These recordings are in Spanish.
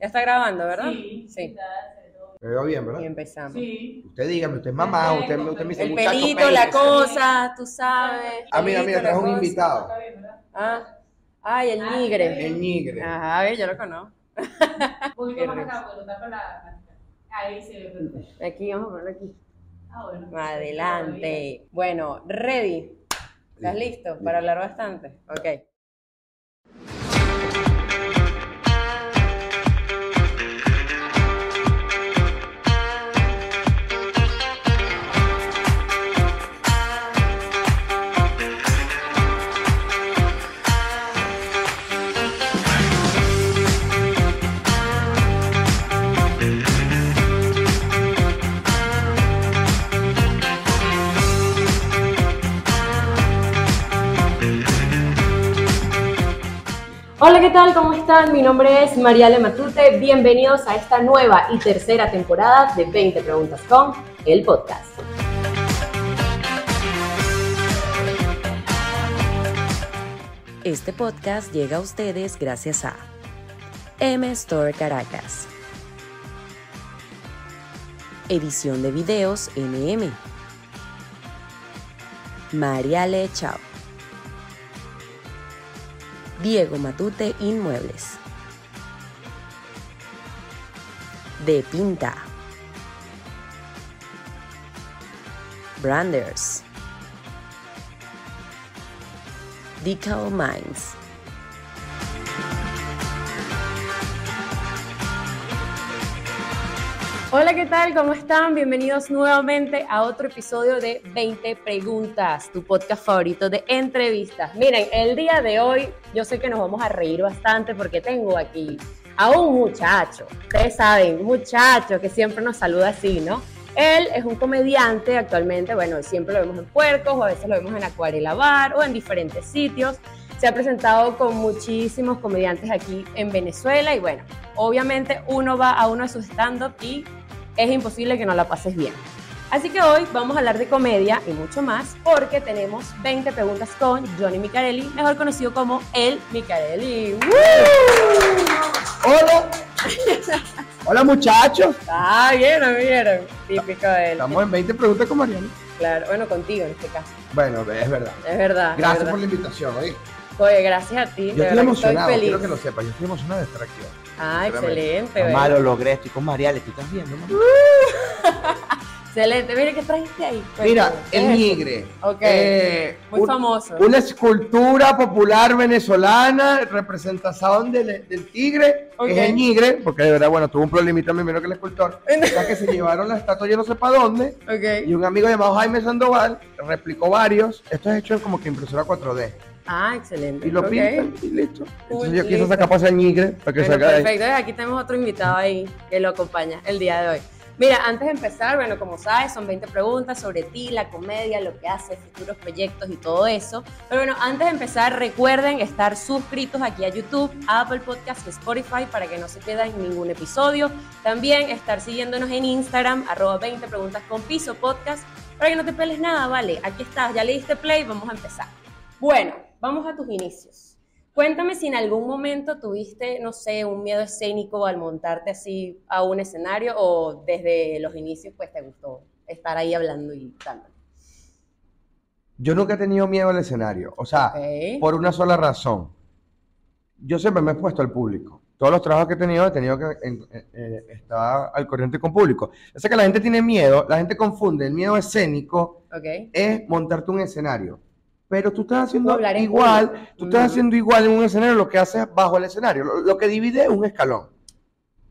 Ya está grabando, ¿verdad? Sí, Sí. Me veo bien, ¿verdad? Y empezamos. Sí. Usted dígame, usted es mamá, usted, usted me dice El muchacho pelito, la peínese". cosa, tú sabes. Ah, mira, pelito, mira, la trajo un cosa. invitado. Está bien, ¿verdad? Ah, ay, el nigre. El nigre. Ajá, a ver, yo lo conozco. Un poquito más acá, porque lo tapa la. Ahí se ve perfecto. Aquí, vamos a ponerlo aquí. Ah, bueno. Adelante. Bueno, ready. ¿Estás listo para hablar bastante? Ok. Hola, ¿qué tal? ¿Cómo están? Mi nombre es Mariale Matute. Bienvenidos a esta nueva y tercera temporada de 20 Preguntas con el podcast. Este podcast llega a ustedes gracias a M Store Caracas. Edición de videos MM. Mariale Chao. Diego Matute Inmuebles. De Pinta. Branders. Decal Minds. Hola, ¿qué tal? ¿Cómo están? Bienvenidos nuevamente a otro episodio de 20 Preguntas, tu podcast favorito de entrevistas. Miren, el día de hoy yo sé que nos vamos a reír bastante porque tengo aquí a un muchacho. Ustedes saben, muchacho que siempre nos saluda así, ¿no? Él es un comediante actualmente, bueno, siempre lo vemos en Puercos o a veces lo vemos en Acuarela Bar o en diferentes sitios. Se ha presentado con muchísimos comediantes aquí en Venezuela y bueno, obviamente uno va a uno de sus stand-up y es imposible que no la pases bien. Así que hoy vamos a hablar de comedia y mucho más porque tenemos 20 preguntas con Johnny Micarelli, mejor conocido como El Micarelli. ¡Woo! Hola. Hola muchachos. Ah, vieron, vieron. Típico de él. Estamos en 20 preguntas con Mariana. Claro, bueno, contigo en este caso. Bueno, es verdad. Es verdad. es Gracias verdad. por la invitación, ¿oí? Oye, gracias a ti. Yo estoy emocionado, quiero que lo sepas. Yo estoy emocionado de estar aquí. hoy. Ah, excelente. Mamá, lo logré, estoy con Mariale, ¿tú estás viendo? mamá? Excelente. Mira, ¿qué trajiste ahí? Mira, Cuéntame, ¿qué el es nigre. Ok. Eh, Muy un- famoso. Una escultura popular venezolana, representación del, del tigre, Ok. que es el nigre, porque de verdad, bueno, tuvo un problemita primero que el escultor, ya que se llevaron la estatua yo no sé para dónde, Ok. y un amigo llamado Jaime Sandoval replicó varios, esto es hecho en como que impresora 4D, Ah, excelente. y lo Ok. pintan y listo. Entonces yo quise sacar para el nigre, para que Bueno, salga ahí. perfecto. Aquí tenemos otro invitado ahí que lo acompaña el día de hoy. Mira, antes de empezar, bueno, como sabes, son 20 preguntas sobre ti, la comedia, lo que haces, futuros proyectos y todo eso. Pero bueno, antes de empezar, recuerden estar suscritos aquí a YouTube, a Apple Podcast y Spotify para que no se pierdan ningún episodio. También estar siguiéndonos en Instagram, arroba 20 preguntas con piso podcast, para que no te peles nada, ¿vale? Aquí estás, ya le diste play, vamos a empezar. Bueno, vamos a tus inicios. Cuéntame si en algún momento tuviste, no sé, un miedo escénico al montarte así a un escenario o desde los inicios pues te gustó estar ahí hablando y tal. Yo nunca he tenido miedo al escenario, o sea, por una sola razón. Yo siempre me he puesto al público. Todos los trabajos que he tenido he tenido que en- eh, estar al corriente con público. Yo sé que la gente tiene miedo, la gente confunde el miedo escénico Ok. es montarte un escenario. Pero tú estás haciendo en igual, tú estás haciendo igual en un escenario lo que haces bajo el escenario. Lo, lo que divide es un escalón.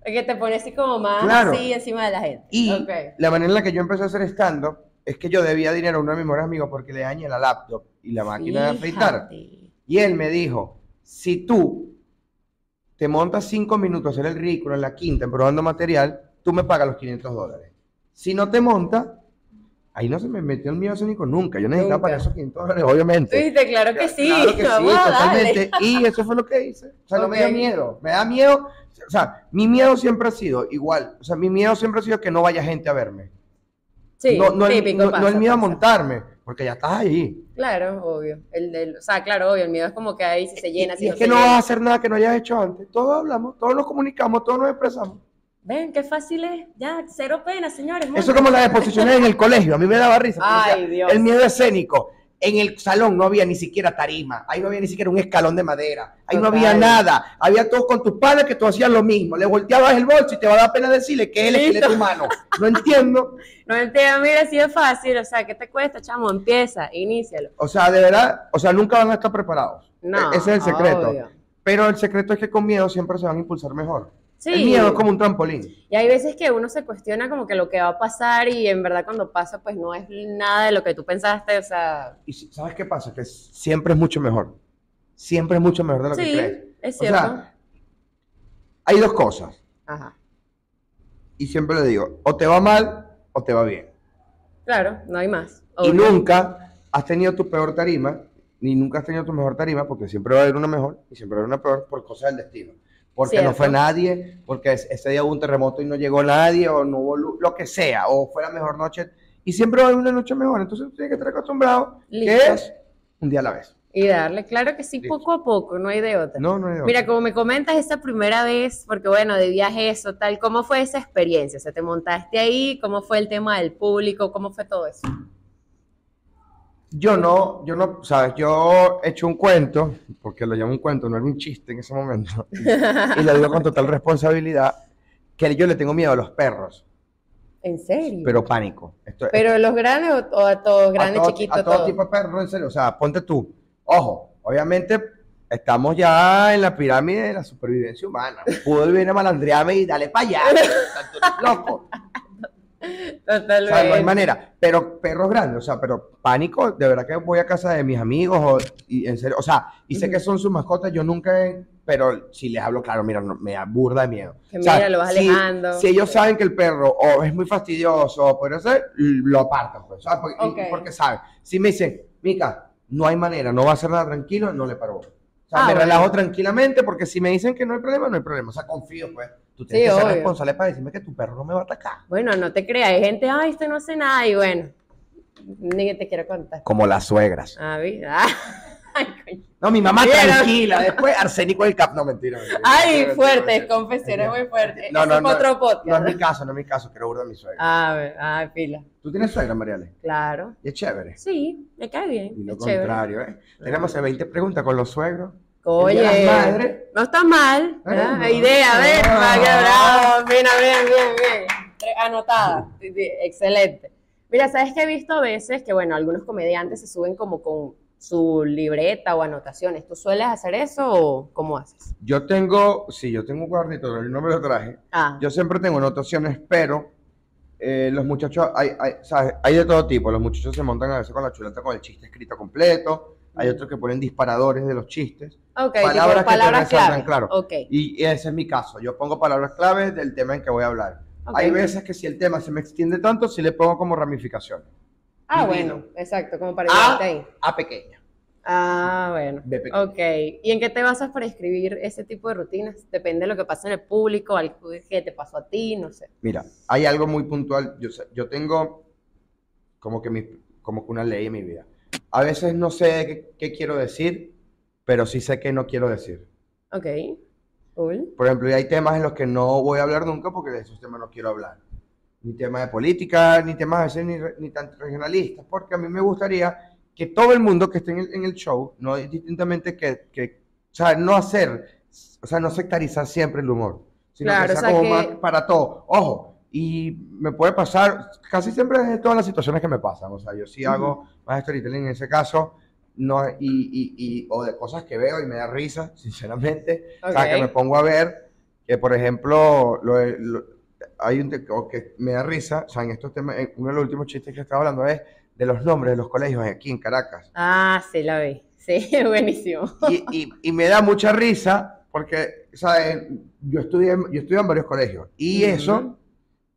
Que te pones así como más Claro. así encima de la gente. Y la manera en la que yo empecé a hacer stand-up es que yo debía dinero a uno de mis mejores amigos porque le dañé la laptop y la máquina de afeitar. Y él me dijo, si tú te montas cinco minutos hacer el ridículo en la quinta en probando material, tú me pagas los 500 dólares. Si no te montas, ahí no se me metió el miedo escénico nunca. Yo necesitaba Nunca. pagar esos 500 dólares, obviamente. Viste, claro que sí. Claro que sí, Vamos totalmente. Y eso fue lo que hice. O sea, no me da miedo. Me da miedo. O sea, mi miedo siempre ha sido igual. O sea, mi miedo siempre ha sido que no vaya gente a verme. Sí, no, no, el, típico. no- no pasa, el miedo a montarme. porque ya estás ahí. Claro, obvio. El del, o sea, claro, obvio, el miedo es como que ahí si se llena, y si es no que no llena. vas a hacer nada que no hayas hecho antes. Todos hablamos, todos nos comunicamos, todos nos expresamos. Ven, qué fácil es. Ya, cero pena, señores. Eso monten. como las exposiciones en el colegio, a mí me daba risa. Ay, Dios. El miedo escénico. En el salón no había ni siquiera tarima, ahí no había ni siquiera un escalón de madera, ahí no había nada, había todos con tus padres que tú hacías lo mismo, le volteabas el bolso y te va a dar pena decirle que él es Listo. tu mano. No entiendo, No entiendo, mira, si es fácil, o sea, ¿qué te cuesta, chamo? Empieza, inícialo. o sea, de verdad, o sea, nunca van a estar preparados. No, E- Ese es el secreto. obvio. Pero el secreto es que con miedo siempre se van a impulsar mejor. Sí. El miedo es como un trampolín. Y hay veces que uno se cuestiona como que lo que va a pasar y en verdad cuando pasa pues no es nada de lo que tú pensaste, o sea, Y ¿sabes qué pasa? Que siempre es mucho mejor. Siempre es mucho mejor de lo que sí, crees. es O cierto. sea, hay dos cosas. Ajá. Y siempre le digo, o te va mal o te va bien. Claro, no hay más. Y nunca has tenido tu peor tarima, ni nunca has tenido tu mejor tarima, porque siempre va a haber una mejor y siempre va a haber una peor por cosas del destino. Porque no fue nadie, porque es- ese día hubo un terremoto y no llegó nadie, o no hubo luz, lo que sea, o fue la mejor noche. Y siempre haber una noche mejor. Entonces tú tienes que estar acostumbrado, que es un día a la vez. Y darle, claro que sí, Listo. poco a poco, no hay de otra. No, no hay de Mira, otra. como me comentas esa primera vez, porque bueno, de viaje eso, tal, ¿cómo fue esa experiencia? O sea, ¿te montaste ahí? ¿Cómo fue el tema del público? ¿Cómo fue todo eso? Yo no, yo no, sabes, yo he hecho un cuento, porque lo llamo un cuento, no era un chiste en ese momento, y lo digo con total responsabilidad, que yo le tengo miedo a los perros, ¿En serio? pero pánico. Esto, ¿Pero los grandes o, o a todos, grandes, todo, chiquitos, a todo tipo de perros, en serio, o sea, ponte tú, ojo, obviamente estamos ya en la pirámide de la supervivencia humana, pudo venir a malandrearme y dale para allá, o O Totalmente. sea, no hay manera. Pero perros grandes, o sea, pero pánico, de verdad que voy a casa de mis amigos, o, y en serio, o sea, y sé que son sus mascotas, yo nunca he, pero si les hablo, claro, mira, no, me da burda de miedo. Que O sea, mira, lo vas si- alejando. Si ellos saben que el perro o es muy fastidioso, o puede ser, lo apartan, pues, ¿sabes? Porque, saben. Si me dicen, Mica, no hay manera, no va a hacer nada tranquilo, no le paro. O sea, Ah, me bueno. relajo tranquilamente porque si me dicen que no hay problema, no hay problema. O sea, confío, pues. Tú tienes Sí, que ser responsable para decirme que tu perro no me va a atacar. Bueno, no te creas, hay gente, ay, esto no hace nada, y bueno, ni que te quiero contar. Como las suegras. Ah, ¿vi? Ah, ay, coño. No, mi mamá tranquila. Después arsénico del cap. No, mentira. mentira. Ay, Mentira, fuertes, confesiones muy fuertes. No, no, no. otro No es mi caso, no es mi caso. Quiero burda a mi suegra. Ah, ve- ah, pila. ¿Tú tienes suegra, Mariale? Claro. Y es chévere. Sí, me cae bien. Y lo es chévere. contrario, ¿eh? Tenemos 20 preguntas con los suegros. Oye, madres. no está mal. ¿verdad? Ah, Idea, a ver, ah. bravo. Bien, bien, bien, bien. Anotada. Sí, sí, Excelente. Mira, sabes que he visto a veces que, bueno, algunos comediantes se suben como con su libreta o anotaciones. ¿Tú sueles hacer eso o cómo haces? Yo tengo, sí, yo tengo un cuadernito, pero no me lo traje. Ah, Yo siempre tengo anotaciones, pero eh, los muchachos, hay, hay, ¿sabes? hay de todo tipo. Los muchachos se montan a veces con la chuleta con el chiste escrito completo. Hay otros que ponen disparadores de los chistes. ok, palabras tipo que te palabras resaltan, claro. Ok, Y ese es mi caso. Yo pongo palabras claves del tema en que voy a hablar. ok. Hay veces que si el tema se me extiende tanto, sí le pongo como ramificaciones. Ah, divino. bueno, exacto, como para llevarte ahí. A pequeña. Ah, bueno. B pequeña. Ok. ¿Y en qué te basas para escribir ese tipo de rutinas? Depende de lo que pasa en el público, algo que te pasó a ti, no sé. Mira, hay algo muy puntual. Yo, yo tengo como que, mi, como que una ley en mi vida. A veces no sé qué, qué quiero decir, pero sí sé qué no quiero decir. Ok. Cool. Por ejemplo, y hay temas en los que no voy a hablar nunca porque de esos temas no quiero hablar. Ni temas de política, ni temas a veces ni, ni tan regionalistas, porque a mí me gustaría que todo el mundo que esté en el, en el show, no distintamente que, que, o sea, no hacer, o sea, no sectarizar siempre el humor, sino Claro, que o sea sea como que- más para todo. Ojo, y me puede pasar, casi siempre es todas las situaciones que me pasan, o sea, yo sí hago más storytelling en ese caso, no, y, y, y, o de cosas que veo y me da risa, sinceramente, o sea, que me pongo a ver que, por ejemplo, lo, lo- hay un que me da risa, o sea, en estos temas, uno de los últimos chistes que estaba hablando es de los nombres de los colegios aquí en Caracas. Ah, sí, la vi. Sí, buenísimo. Y, y, me da mucha risa porque, ¿sabes? Yo estudié, yo estudié en varios colegios y Ujú. eso,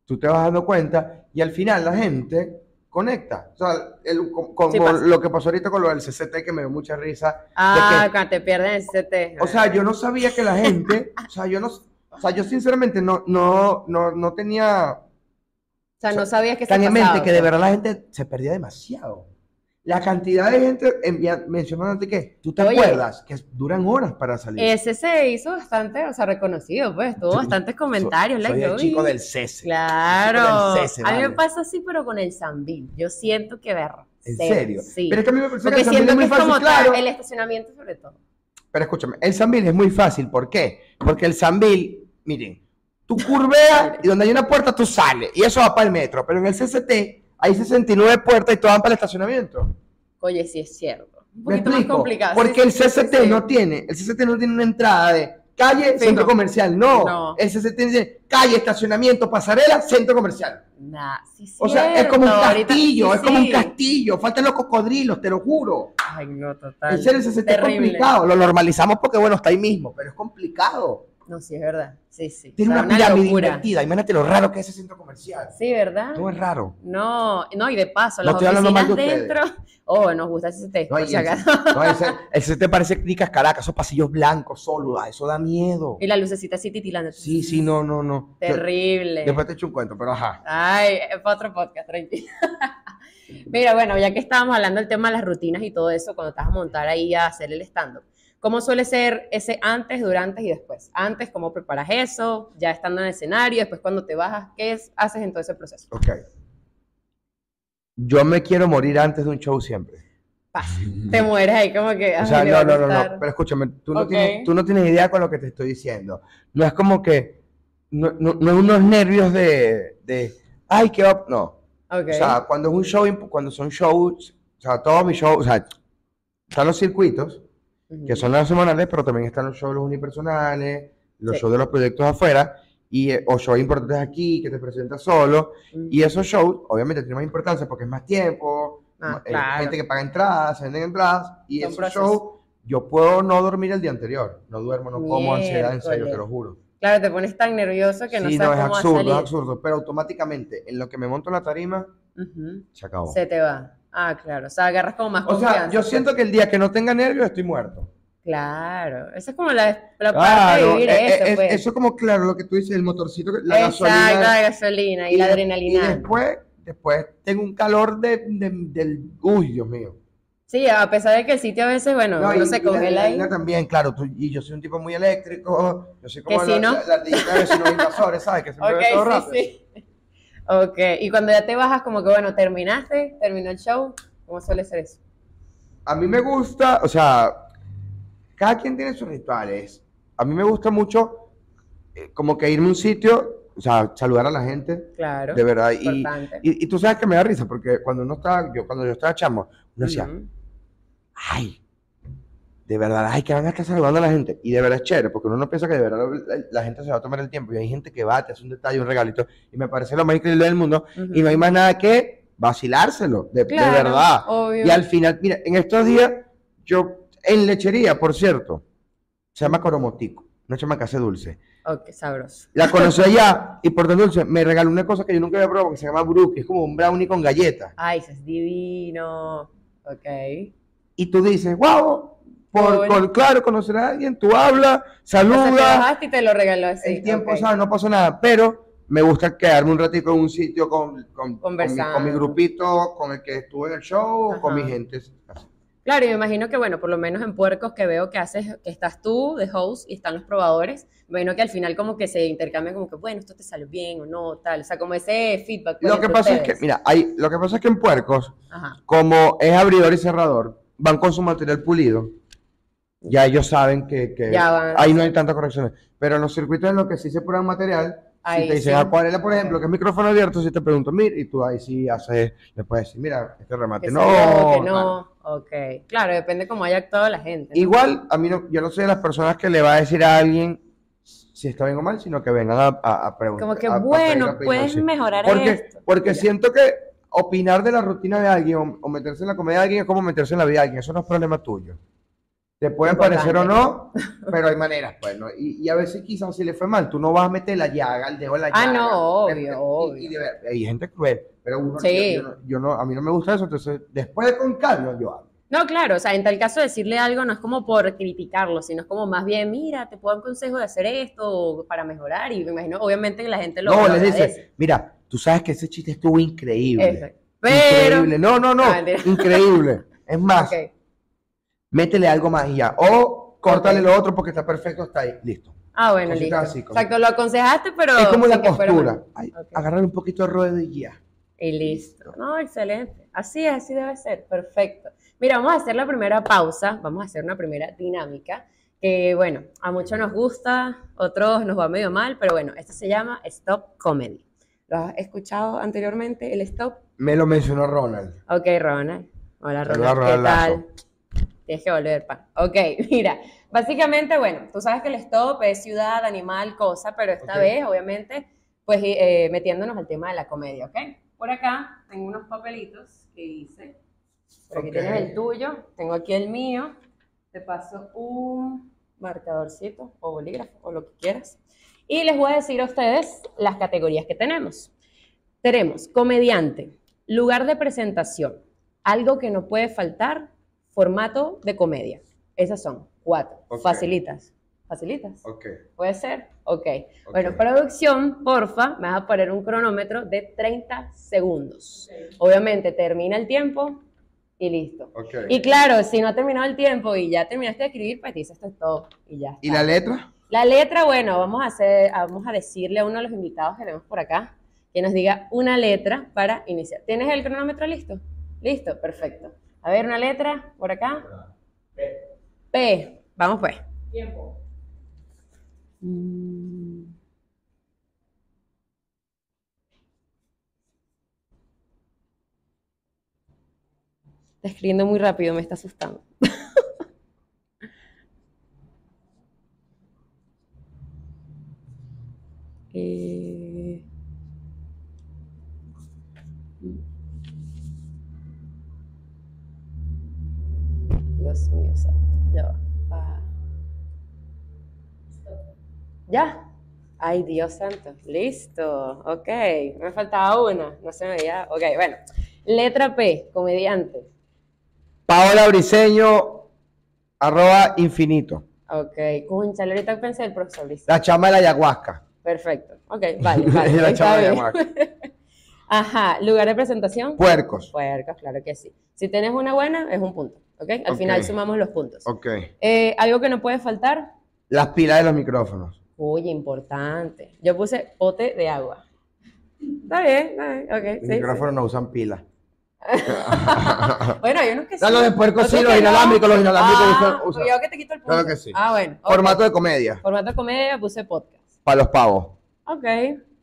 tú te vas dando cuenta y al final la gente conecta. O sea, el- con- Sí lo que pasó ahorita con lo del CCT que me dio mucha risa. Ah, cuando te pierden el CT. O sea, yo no sabía que la gente, o sea, yo no, o sea, yo sinceramente no, no, no, no tenía O sea, no sabías que se pasaba, que de sea. verdad la gente se perdía demasiado. La cantidad de gente mencionándote que tú te Oye. acuerdas que duran horas para salir. Ese se hizo bastante, o sea, reconocido, pues, tuvo Soy- bastantes comentarios. Soy like, el yo chico del cese. Claro. del cese, a mí me pasa así, pero con el Zambil. Yo siento que ver. ¿En serio? Sí. Pero es que a mí me parece que Porque el Sambil siento es que muy es fácil, como claro. tal, el estacionamiento sobre todo. Pero escúchame, el Sambil es muy fácil. ¿Por qué? Porque el Sambil, miren, tú curveas y donde hay una puerta tú sales. Y eso va para el metro. Pero en el CCT hay 69 puertas y todas van para el estacionamiento. Oye, sí es cierto. Un ¿Me poquito más complicado. Porque Sí, el sí, sí, CCT sí. no tiene, el CCT no tiene una entrada de calle, centro comercial. No. No. El CCT dice calle, estacionamiento, pasarela, centro comercial. Nah, sí, O sea, es como un ahorita- castillo, sí, es como un sí. castillo. Faltan los cocodrilos, te lo juro. Ay, no, total. En serio, el CCT es Terrible. complicado. Lo normalizamos porque, bueno, está ahí mismo, pero es complicado. No, sí, es verdad. Sí, sí. Tiene O sea, una pirámide invertida. Imagínate lo raro que es ese centro comercial. Sí, ¿verdad? No es raro. No, no, y de paso, No las oficinas de dentro. Oh, nos gusta ese CCT. No, por y si el, acaso. no, ese- el CCT parece Clicas Caracas, esos pasillos blancos, solo, ah, eso da miedo. Y la lucecita así titilando. Sí, sí, no, no, no. Terrible. Después te echo un cuento, pero ajá. Ay, es para otro podcast, tranquilo. Mira, bueno, ya que estábamos hablando del tema de las rutinas y todo eso, cuando te vas a montar ahí a hacer el stand-up, ¿cómo suele ser ese antes, durante y después? Antes, ¿cómo preparas eso? Ya estando en el escenario, después cuando te bajas, ¿qué es- haces en todo ese proceso? Ok. Yo me quiero morir antes de un show siempre. Paz. Te mueres ahí como que... O sea, no, no, no, no. Pero escúchame, tú no, Ok. tienes, tú no tienes idea con lo que te estoy diciendo. No es como que. No, no, no unos nervios de. de ay, qué va. No. Ok. O sea, cuando es un show, cuando son shows, o sea, todos mis shows, o sea, están los circuitos. Que son los semanales, pero también están los shows los unipersonales, los Sí. shows de los proyectos afuera, y, eh, o shows importantes aquí, que te presentas solo, Mm. y esos shows, obviamente, tienen más importancia porque es más tiempo, Ah, eh, claro. gente que paga entradas, se venden entradas, y Son esos procesos. shows, yo puedo no dormir el día anterior, no duermo, no como, ansiedad, en serio, te lo juro. Claro, te pones tan nervioso que no sí, sabes no, es cómo absurdo, va a es absurdo, pero automáticamente, en lo que me monto en la tarima, Ujú. se acabó. Se te va. Ah, claro. O sea, agarras como más O sea, confianza. yo siento que el día que no tenga nervios estoy muerto. Claro. Esa es como la, la parte de Claro, vivir eh, eso, eh, pues. eso como claro lo que tú dices, el motorcito, la Exacto, gasolina. la gasolina y, la adrenalina. Y después, después tengo un calor de, de- del... Uy, Dios mío. Sí, a pesar de que el sitio a veces, bueno, No, uno y- se la congela ahí. también, claro. tú- y yo soy un tipo muy eléctrico. Yo soy como Que la, ¿no? la, la ardillita de vecinos invasores, ¿sabes? Que siempre Ok, ve todo sí, rápido. sí. Ok, y cuando ya te bajas, como que bueno, terminaste, terminó el show, ¿cómo suele ser eso? A mí me gusta, o sea, cada quien tiene sus rituales. A mí me gusta mucho eh, como que irme a un sitio, o sea, saludar a la gente, Claro. de verdad. Y, y, y tú sabes que me da risa, porque cuando uno estaba, yo, cuando yo estaba chamo, uno decía, ay, de verdad, ay, que van a estar saludando a la gente. Y de verdad es chévere, porque uno no piensa que de verdad la, la gente se va a tomar el tiempo. Y hay gente que va, te hace un detalle, un regalito. Y me parece lo más increíble del mundo. Y no hay más nada que vacilárselo, de, de verdad. Obvio. Y al final, mira, en estos días, yo, en lechería, por cierto, se llama Coromotico, una chama que hace dulce. Ok, sabroso. La conocí allá y por tan dulce me regaló una cosa que yo nunca había probado, que se llama Brook, que es como un brownie con galletas. Ay, eso es divino. Ok. Y tú dices, wow, por, con- claro, conocer a alguien, tú hablas, O sea, te saludas, y te lo regaló así. el tiempo, ok. ¿sabes? No pasó nada, pero me gusta quedarme un ratito en un sitio con, con, con mi, Conversando. con mi grupito, con el que estuve en el show, con Ajá. mi gente. Claro, y me imagino que, bueno, por lo menos en Puercos que veo que haces, que estás tú de host y están los probadores, me imagino que al final como que se intercambian como que, bueno, esto te salió bien o no, tal, o sea, como ese feedback. pues, Lo que pasa es que, ustedes. mira, hay, lo que pasa es que en Puercos, Ajá, como es abridor y cerrador, van con su material pulido. Ya ellos saben que, ahí no hay tantas correcciones. Pero en los circuitos en los que sí se prueban material, Ahí si te dicen sí. acuarela, por ejemplo, que es micrófono abierto, si te pregunto, mira, y tú ahí sí haces, le puedes decir, mira, este remate que no. que no, ok. Claro, depende cómo haya actuado la gente. ¿no? Igual, a mí no, yo no soy de las personas que le va a decir a alguien si está bien o mal, sino que vengan a, a, a preguntar. Como que, a- bueno, puedes mejorar Porque, esto. porque siento que opinar de la rutina de alguien o, o meterse en la comedia de alguien es como meterse en la vida de alguien. Eso no es problema tuyo. Te puede Importante. parecer o no, pero hay maneras, pues, ¿no? Y, y a veces quizás si le fue mal, tú no vas a meter la llaga, el dedo en la Ah, llaga. no, Te- obvio, y- obvio. Y, de ver- hay gente cruel, pero uno, Sí. yo, yo no, yo no- a mí no me gusta eso, entonces después de con calma yo hablo. No, claro, o sea, en tal caso decirle algo no es como por criticarlo, sino es como más bien, mira, te puedo dar un consejo de hacer esto para mejorar y me imagino, obviamente que la gente lo No, les dice, mira, tú sabes que ese chiste estuvo increíble. Pero. Increíble. No, no, no. Ah. Increíble. Es más. Métele algo más y ya. O córtale Ok. lo otro porque está perfecto, está ahí. Listo. Ah, bueno, Cositas listo. así, como- Exacto, lo aconsejaste, pero. es como la postura. mal. Ay, Ok. Agarrar un poquito de ruedo y ya. Y listo. No, excelente. Así es, así debe ser. Perfecto. Mira, vamos a hacer la primera pausa. Vamos a hacer una primera dinámica. Que bueno, a muchos nos gusta, otros nos va medio mal, pero bueno, esto se llama Stop Comedy. ¿Lo has escuchado anteriormente, el Stop? Me lo mencionó Ronald. Ok, Ronald. Hola, Saluda a Ronald. ¿Qué tal? Ronaldazo. Tienes que volver, pan. Ok, mira. Básicamente, bueno, tú sabes que el stop es ciudad, animal, cosa, pero esta vez, obviamente, pues eh, metiéndonos al tema de la comedia, ¿ok? Por acá tengo unos papelitos que hice. Por aquí tienes el tuyo, tengo aquí el mío. Te paso un marcadorcito o bolígrafo o lo que quieras. Y les voy a decir a ustedes las categorías que tenemos. Tenemos comediante, lugar de presentación, algo que no puede faltar, formato de comedia. Esas son cuatro. Facilitas. ¿Facilitas? Ok. ¿Puede ser? Ok. Bueno, producción, porfa, me vas a poner un cronómetro de 30 segundos. Obviamente termina el tiempo y listo. Ok. Y claro, si no ha terminado el tiempo y ya terminaste de escribir, pues dices esto es todo y ya. ¿Y la letra? La letra, bueno, vamos a hacer, vamos a decirle a uno de los invitados que tenemos por acá que nos diga una letra para iniciar. ¿Tienes el cronómetro listo? Listo, perfecto. A ver, una letra por acá. P. Vamos pues. Tiempo. Mm. Está escribiendo muy rápido, me está asustando. Eh, Dios mío, santo. Ya va. Pa- ¿Ya? Ay, Dios santo. Listo. Ok. Me faltaba una. No se me veía. Ok, bueno. Letra P, comediante. Paola Briseño, arroba infinito. Ok. Concha, ahorita pensé el profesor. Listo. La chama de la ayahuasca. Perfecto. Ok, vale, vale. La chama de bien. ayahuasca. Ajá. Lugar de presentación. Puercos. Puercos, claro que sí. Si tienes una buena, es un punto. ¿Ok? Al final sumamos los puntos. Ok. Eh, algo que no puede faltar. Las pilas de los micrófonos. Uy, importante. Yo puse pote de agua. Está bien, está bien. Ok, Los sí, micrófonos no usan pilas. Bueno, hay unos que sí. No, los de puercos sí, los no. inalámbricos, los inalámbricos Ah, usan- usan. Cuidado que te quito el punto. Claro que sí. Ah, bueno. Formato de comedia. Formato de comedia, puse podcast. Para los pavos. Ok,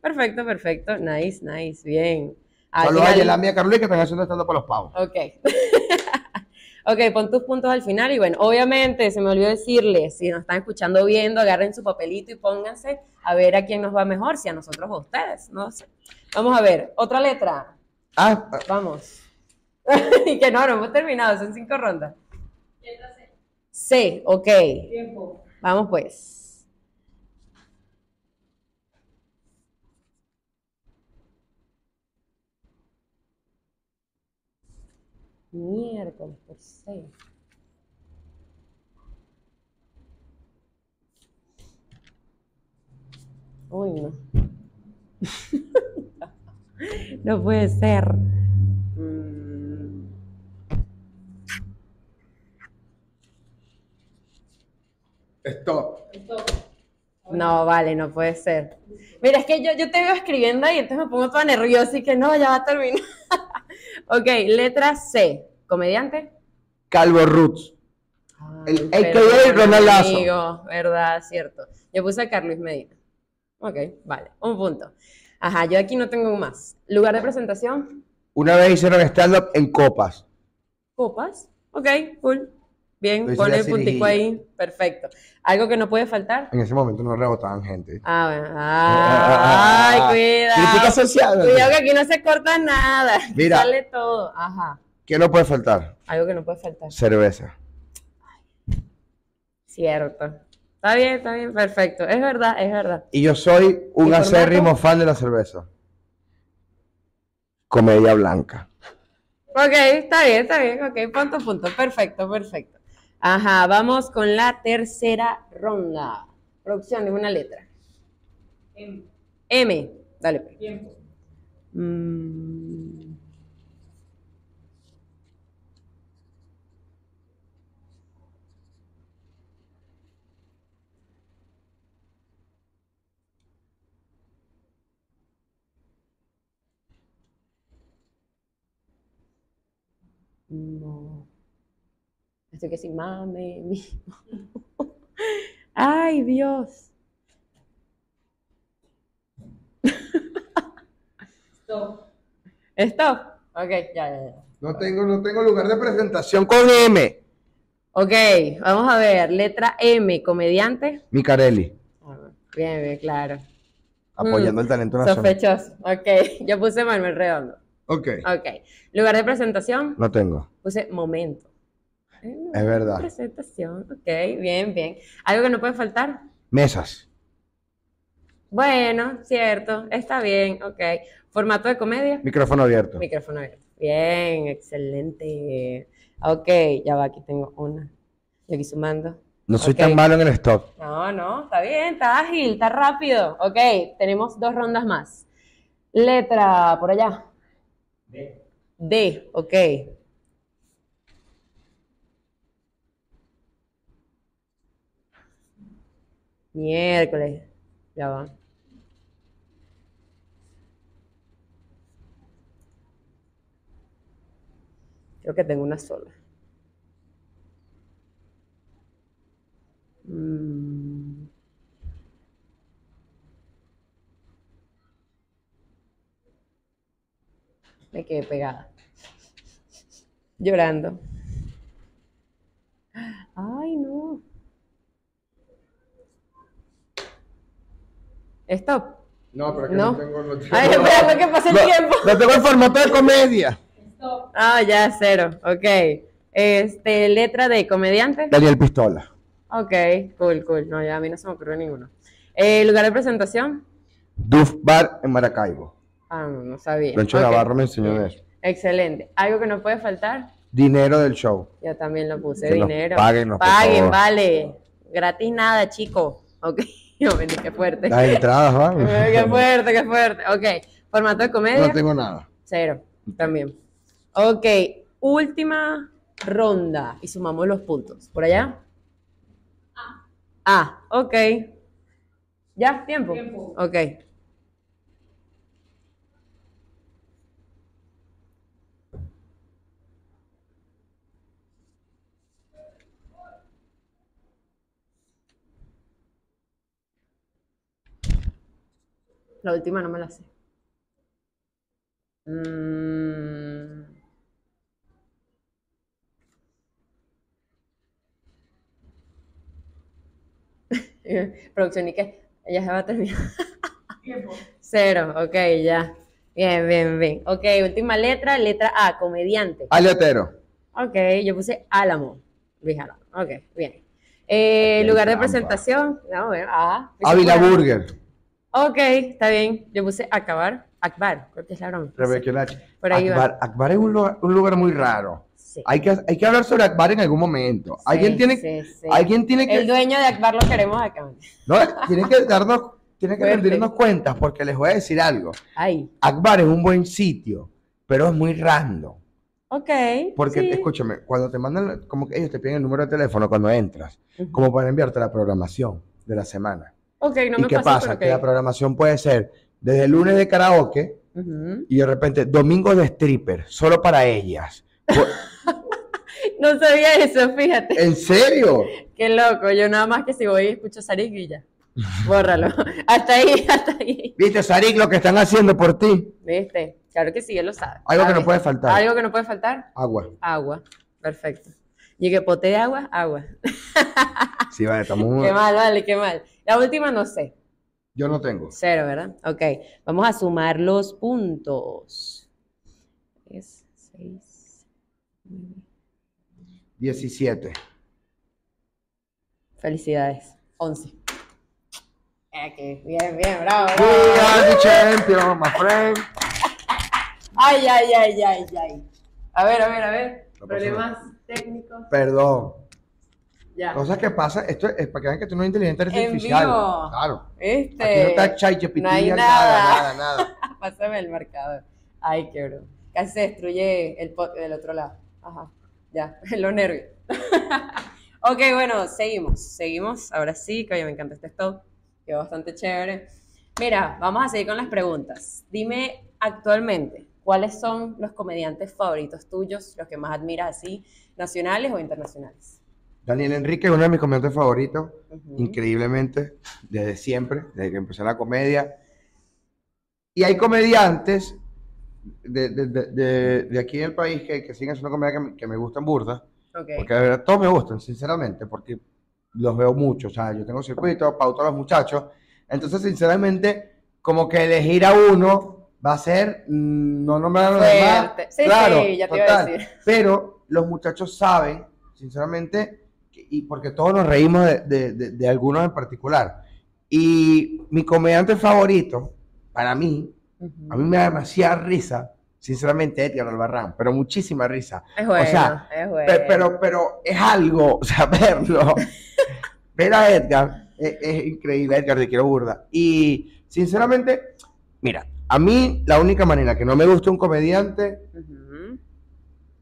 perfecto, perfecto. Nice, nice, bien. Al Saludos a Yelamia y a Carolina que están haciendo estando para los pavos. Ok. ok, pon tus puntos al final y bueno, obviamente se me olvidó decirles, si nos están escuchando o viendo, agarren su papelito y pónganse a ver a quién nos va mejor, si a nosotros o a ustedes, no sé. Vamos a ver, otra letra, Ah, ah, vamos. y que no, no hemos terminado, son cinco rondas. Letra C. C, ok, Tiempo. vamos pues. Miércoles por C. Uy, no. no puede ser. Stop. Stop. No, vale, no puede ser. Mira, es que yo, yo te veo escribiendo ahí, entonces me pongo toda nerviosa y que no, ya va a terminar. ok, letra C. ¿Comediante? Calvo Roots. El Ay, AKA perdón, Ronald Lazo. Amigo, verdad, cierto. Yo puse a Carlos Medina. Ok, vale, un punto. Ajá, yo aquí no tengo más. Lugar de presentación, Una vez hicieron stand-up en copas. copas. Ok, cool. Bien, pon el puntico ahí. Perfecto. ¿Algo que no puede faltar? En ese momento no rebotaban gente. Ah, bueno. Ay, Crítica cuidado. social. Cuidado que aquí no se corta nada. Mira. Sale todo. Ajá. ¿Qué no puede faltar? Algo que no puede faltar. Cerveza. Cierto. Está bien, está bien, perfecto. Es verdad, es verdad. Y yo soy un acérrimo fan de la cerveza. Comedia blanca. Ok, está bien, está bien. Ok, punto, punto. Perfecto, perfecto. Ajá, vamos con la tercera ronda. Producción es una letra. M. M. Dale. Pues. Tiempo. Mm, no. Estoy que sí, mame, mi. Ay, Dios. Stop. Stop. Ok, ya, ya, ya. No tengo, no tengo lugar de presentación con M. Ok, vamos a ver. Letra M, comediante. Micarelli, Bien, bien, claro. apoyando Mm, el talento nacional. Sospechoso. Ok, yo puse Manuel Redondo. Ok, Ok. Lugar de presentación, no tengo. puse momento. Es verdad. Presentación, ok, bien, bien. ¿Algo que no puede faltar? Mesas. Bueno, cierto, está bien, ok. ¿Formato de comedia? Micrófono abierto. Micrófono abierto. Bien, excelente. Ok, ya va, aquí tengo una. Y aquí sumando. No soy tan malo en el stop. No, no, está bien, está ágil, está rápido. Ok, tenemos dos rondas más. Letra por allá. D. D, ok. Miércoles. Ya va. Creo que tengo una sola. Mm. Me quedé pegada. Llorando. Ay, no. Stop. No, pero que no No. tengo. No Ay, espera, que pase el tiempo. No tengo el formato de comedia. Stop. Ah, ya, cero. Ok. Este, letra de comediante. Daniel Pistola. Ok, cool, cool. No, ya a mí no se me ocurrió ninguno. Eh, lugar de presentación. Duf Bar en Maracaibo. Ah, no, no sabía. Loncho Ok. Navarro me enseñó de eso. Excelente. Algo que no puede faltar. Dinero del show. Yo también lo puse, Que nos dinero. paguen, Paguen, vale. Gratis nada, chico. Ok. Qué fuerte. Las entradas, ¿va? qué fuerte, qué fuerte. Ok. Formato de comedia. No tengo nada. Cero. También. Ok. Última ronda. Y sumamos los puntos. ¿Por allá? Ah, ok. ¿Ya? ¿Tiempo? Tiempo. Ok. La última no me la sé. Mm. Producción, ¿y qué? Ya se va a terminar. Tiempo. Cero, ok, ya. Bien, bien, bien. Ok, última letra, letra A, comediante. Aliotero. Ok, yo puse Álamo. Luis Álamo. Ok, bien. Eh, lugar de trampa. presentación. No, bueno, ah. Ávila Burger. Ok, está bien. Yo puse acabar. Akbar, creo que es la broma. Rebeca Nachi. Por ahí va. Akbar, Akbar es un lugar, un lugar muy raro. Sí. Hay que, hay que hablar sobre Akbar en algún momento. Alguien Sí, tiene, sí, sí. alguien tiene que, El dueño de Akbar lo queremos acá. no, tiene que darnos, tiene que rendirnos cuentas porque les voy a decir algo. Ay, Akbar es un buen sitio, pero es muy random. ok. Porque, escúchame, cuando te mandan, como que ellos te piden el número de teléfono cuando entras, como para enviarte la programación de la semana. Ok, no ¿Y me qué pasó, pasa? Que la programación puede ser desde el lunes de karaoke y de repente domingo de stripper, solo para ellas. No sabía eso, fíjate. ¿En serio? Qué loco. Yo nada más que si voy y escucho Sarik y ya. Bórralo. hasta ahí, hasta ahí. ¿Viste, Sarik, lo que están haciendo por ti? ¿Viste? Claro que sí, él lo sabe. Algo que no puede faltar. Algo que no puede faltar. Agua. Agua. Perfecto. Y que pote de agua, agua. Sí, vale, estamos muy... Qué mal, vale, qué mal. La última no sé. Yo no tengo. Cero, ¿verdad? Ok. Vamos a sumar los puntos. Es seis. nueve. 17. Felicidades. 11. Eh, que bien, bien, bravo, We bravo. are the champion, my friend. Ay, ay, ay, ay, ay. A ver, a ver, a ver. No Problemas técnicos. Perdón. Ya. Cosas que pasan, esto es para que vean que tú no eres inteligente En artificial. vivo. Claro. Este. Aquí no está ChatGPT, no hay nada, nada. nada, nada. Pásame el marcador. Ay, qué bro. Casi se destruye el pot del otro lado. Ajá. Ya, los nervios. ok, bueno, seguimos. Seguimos. Ahora sí, que oye, me encanta este stop. Quedó bastante chévere. Mira, vamos a seguir con las preguntas. Dime actualmente, ¿cuáles son los comediantes favoritos tuyos, los que más admiras así, nacionales o internacionales? Daniel Enrique es uno de mis comediantes favoritos, Ujú. increíblemente, desde siempre, desde que empecé la comedia. Y hay comediantes de, de- de- de- aquí del país que, que siguen haciendo comedia que, me- que me gustan burda, Ok. porque de verdad todos me gustan, sinceramente, porque los veo mucho, o sea, yo tengo circuito, pauto a los muchachos, entonces, sinceramente, como que elegir a uno va a ser mm, no nombrar a los demás. Sí, claro, sí, ya te iba a total. decir. pero los muchachos saben, sinceramente, y porque todos nos reímos de, de- de- de algunos en particular. Y mi comediante favorito, para mí, a mí me da demasiada risa, sinceramente, Edgar Albarrán, pero muchísima risa. Es bueno, sea, es bueno. Pero, pero es algo, o sea, verlo, ver a Edgar, es, es increíble, Edgar, te quiero burda. Y sinceramente, mira, a mí la única manera que no me gusta un comediante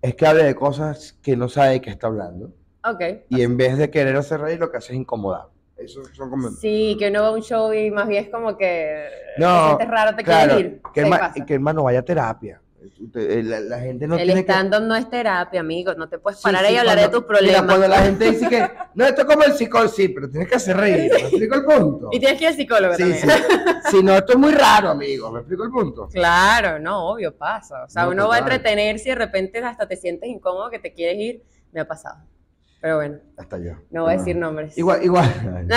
es que hable de cosas que no sabe de qué está hablando. Ok. Y en vez de querer hacer reír, lo que hace es incomodar. Eso son como... Sí, que uno va a un show y más bien es como que No, te sientes raro, te claro, ir. que, ¿Qué herma- que hermano vaya a terapia. Eh, La, la gente no el tiene que... stand-up no es terapia, amigo. No te puedes Sí, parar sí, ahí a hablar de tus problemas. Mira, cuando la gente dice que, no, esto es como el psicólogo, sí, pero tienes que hacer reír, ¿me explico el punto? Y tienes que ir al psicólogo Sí, también. sí. Si no, esto es muy raro, amigo, ¿me explico el punto? Claro, no, obvio, pasa. O sea, No, uno va a entretenerse y de repente hasta te sientes incómodo que te quieres ir. Me ha pasado. Pero bueno, Hasta yo. no voy a decir nombres. Igual, igual.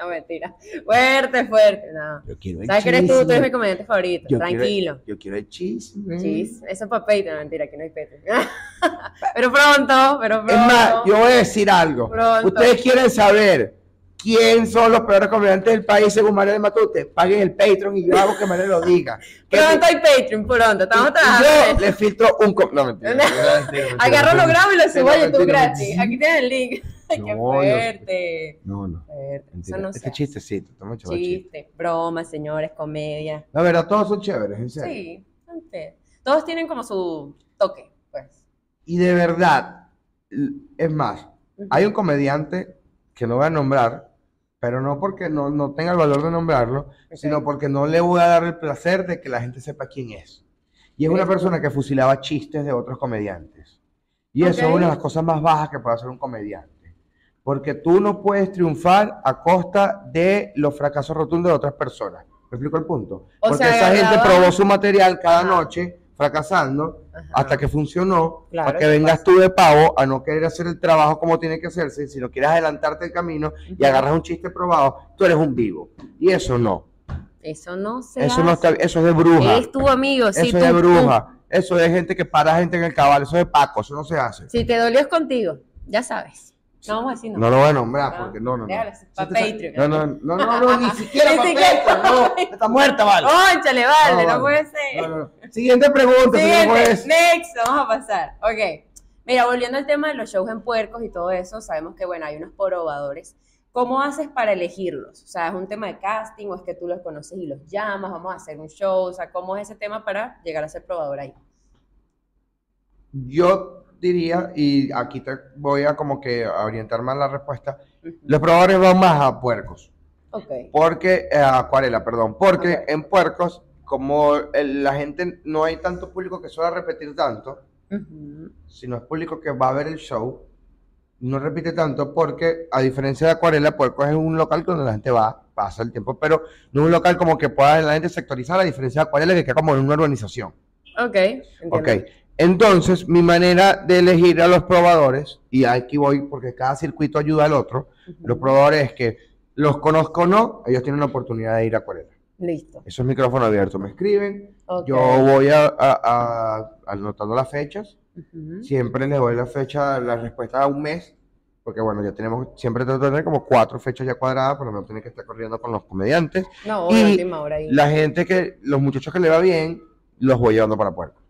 no, mentira. Fuerte, fuerte. No. Yo quiero el ¿Sabes que eres tú? Tú eres mi comediante favorito. Yo Tranquilo. Quiero, yo quiero el chisme. Chis, eso es para Patreon, mentira, aquí no hay Patreon. pero pronto, pero pronto. Es más, yo voy a decir algo. Pronto. Ustedes quieren saber quién son los peores comediantes del país según María de Matute. Paguen el Patreon y yo hago que María lo diga. Pronto hay Patreon, pronto. Estamos trabajando. yo le filtro un... com- No, mentira. mentira, mentira, mentira. Agarro, lo grabo y lo subo a no, YouTube gratis. Aquí tienes el link. Qué No, yo- fuerte. No, no. Fuerte. Eso no este chistecito. Estamos echando chiste. Broma, señores, comedia. La verdad, todos son chéveres, en serio. Sí, todos tienen como su toque, pues. Y de verdad, es más, hay un comediante que no voy a nombrar, pero no porque no, no tenga el valor de nombrarlo, sino porque no le voy a dar el placer de que la gente sepa quién es. Y es una persona que fusilaba chistes de otros comediantes. Y eso es una de las cosas más bajas que puede hacer un comediante. Porque tú no puedes triunfar a costa de los fracasos rotundos de otras personas. ¿Me explico el punto? O Porque sea, esa gente probó su material cada noche, fracasando, Ajá. hasta que funcionó, Claro, para que ¿qué vengas pasa? tú de pavo a no querer hacer el trabajo como tiene que hacerse, sino quieres adelantarte el camino y agarras un chiste probado, tú eres un vivo. Y eso no. Eso no se Eso no hace. está, eso es de bruja. Es tu amigo, sí, eso tú- es de tú. bruja. Eso es de gente que para gente en el cabal, eso es de Paco, eso no se hace. Si te dolió es contigo, ya sabes. No vamos a decir No no. lo voy a nombrar No, porque no, no, no. déjalo, Si pa' te sa- Patreon. No, no, no, no, no, ni siquiera Ni para siquiera. Patreon, no, está muerta, vale. ¡Cónchale, vale! No, No, vale. puede ser. No, no, no. Siguiente pregunta, señor Siguiente, juez. next, vamos a pasar. Ok. Mira, volviendo al tema de los shows en puercos y todo eso, sabemos que, bueno, hay unos probadores. ¿Cómo haces para elegirlos? O sea, ¿es un tema de casting o es que tú los conoces y los llamas? Vamos a hacer un show. O sea, ¿cómo es ese tema para llegar a ser probador ahí? Yo diría, y aquí te voy a como que orientar más la respuesta, Ujú. los probadores van más a puercos. Ok. Porque, eh, acuarela, perdón, porque Ok. en puercos, como el- la gente, no hay tanto público que suele repetir tanto, Ujú. sino es público que va a ver el show, no repite tanto porque, a diferencia de acuarela, puercos es un local donde la gente va, pasa el tiempo, pero no es un local como que pueda la gente sectorizar, a diferencia de acuarela que queda como en una urbanización. Ok. entiendo. Ok, entonces mi manera de elegir a los probadores, y aquí voy porque cada circuito ayuda al otro, los probadores es que los conozco o no, ellos tienen la oportunidad de ir a acuarela. Listo. Eso es micrófono abierto, me escriben, yo voy a, a- a- anotando las fechas, siempre les doy la fecha, la respuesta a un mes, porque bueno, ya tenemos, siempre trato de tener como cuatro fechas ya cuadradas, para no tener que estar corriendo con los comediantes. No, Y última hora ahí. La gente que, los muchachos que le va bien, los voy llevando para puerto.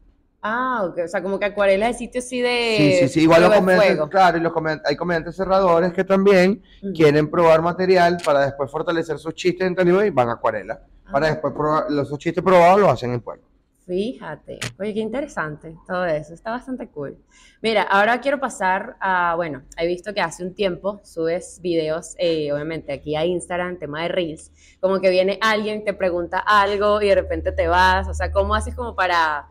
Ah, ok. O sea, como que acuarela es sitio así de. Sí, sí, sí, igual los de comediantes, claro, y los hay comediantes cerradores que también Ujú. quieren probar material para después fortalecer sus chistes en y van a acuarela. Para Ah. después probar, los chistes probados los hacen en puerto. Fíjate, oye, qué interesante todo eso, está bastante cool. Mira, ahora quiero pasar a, bueno, he visto que hace un tiempo subes videos, eh, obviamente aquí a Instagram, tema de Reels, como que viene alguien, te pregunta algo y de repente te vas, o sea, ¿cómo haces como para,